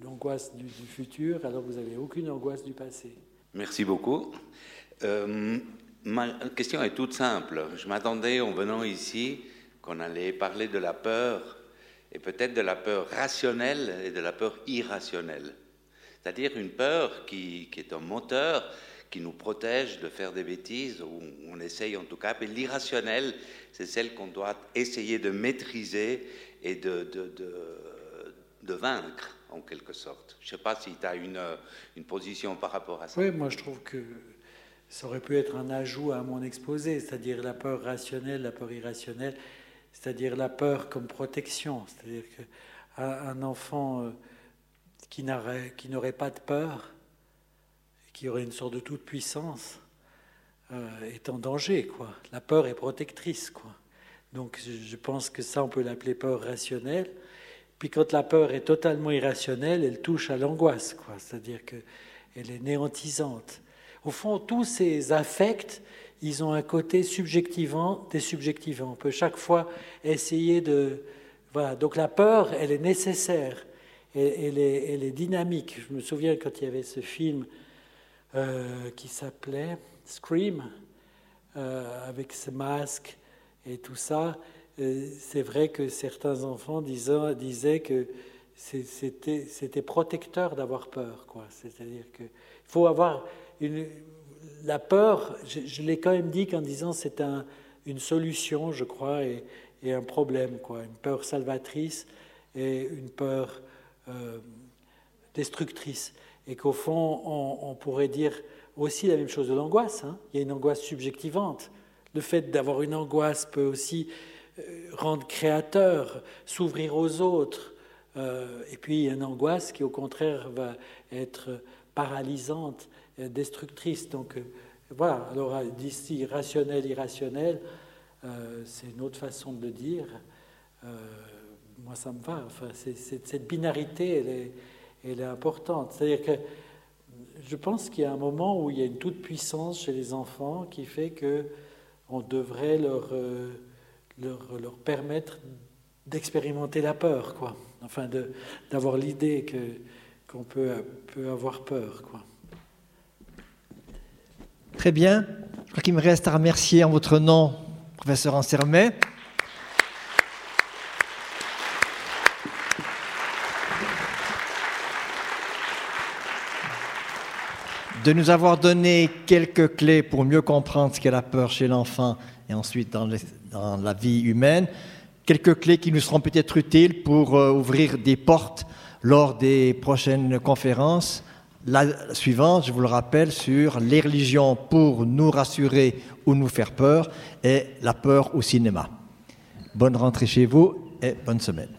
d'angoisse du, futur alors que vous n'avez aucune angoisse du passé? Merci beaucoup. Euh, ma question est toute simple. Je m'attendais en venant ici qu'on allait parler de la peur et peut-être de la peur rationnelle et de la peur irrationnelle. C'est-à-dire une peur qui, est un moteur qui nous protège de faire des bêtises, ou on essaye en tout cas, mais l'irrationnel, c'est celle qu'on doit essayer de maîtriser et de, de, de, vaincre, en quelque sorte. Je ne sais pas si tu as une, une, position par rapport à ça. Oui, moi je trouve que ça aurait pu être un ajout à mon exposé, c'est-à-dire la peur rationnelle, la peur irrationnelle, c'est-à-dire la peur comme protection, c'est-à-dire qu'un enfant euh, qui n'aurait pas de peur, qui aurait une sorte de toute puissance, euh, est en danger. Quoi. La peur est protectrice. Quoi. Donc je pense que ça, on peut l'appeler peur rationnelle. Puis quand la peur est totalement irrationnelle, elle touche à l'angoisse, quoi. C'est-à-dire qu'elle est néantisante. Au fond, tous ces affects, ils ont un côté subjectivant, désubjectivant. On peut chaque fois essayer de... Voilà. Donc la peur, elle est nécessaire, elle, est, elle est, dynamique. Je me souviens quand il y avait ce film euh, qui s'appelait Scream, euh, avec ce masque et tout ça, euh, c'est vrai que certains enfants disaient, disaient que c'était protecteur d'avoir peur. C'est-à-dire qu'il faut avoir une, la peur, je, l'ai quand même dit qu'en disant c'est un, une solution, je crois, et, et, un problème. Quoi. Une peur salvatrice et une peur euh, destructrice. Et qu'au fond, on, pourrait dire aussi la même chose de l'angoisse. Hein. Il y a une angoisse subjectivante. Le fait d'avoir une angoisse peut aussi euh, rendre créateur, s'ouvrir aux autres. Euh, et puis il y a une angoisse qui au contraire va être paralysante, destructrice. Donc euh, voilà, alors d'ici rationnel, irrationnel, c'est une autre façon de le dire. moi ça me va. Enfin, cette binarité, elle est, elle est importante. C'est-à-dire que je pense qu'il y a un moment où il y a une toute puissance chez les enfants qui fait que on devrait leur leur, leur permettre d'expérimenter la peur, quoi. Enfin, d'avoir l'idée qu'on peut, peut avoir peur, quoi. Très bien. Je crois qu'il me reste à remercier en votre nom, professeur Ansermet. de nous avoir donné quelques clés pour mieux comprendre ce qu'est la peur chez l'enfant et ensuite dans, la vie humaine. Quelques clés qui nous seront peut-être utiles pour euh, ouvrir des portes lors des prochaines conférences. La suivante, je vous le rappelle, sur les religions pour nous rassurer ou nous faire peur et la peur au cinéma. Bonne rentrée chez vous et bonne semaine.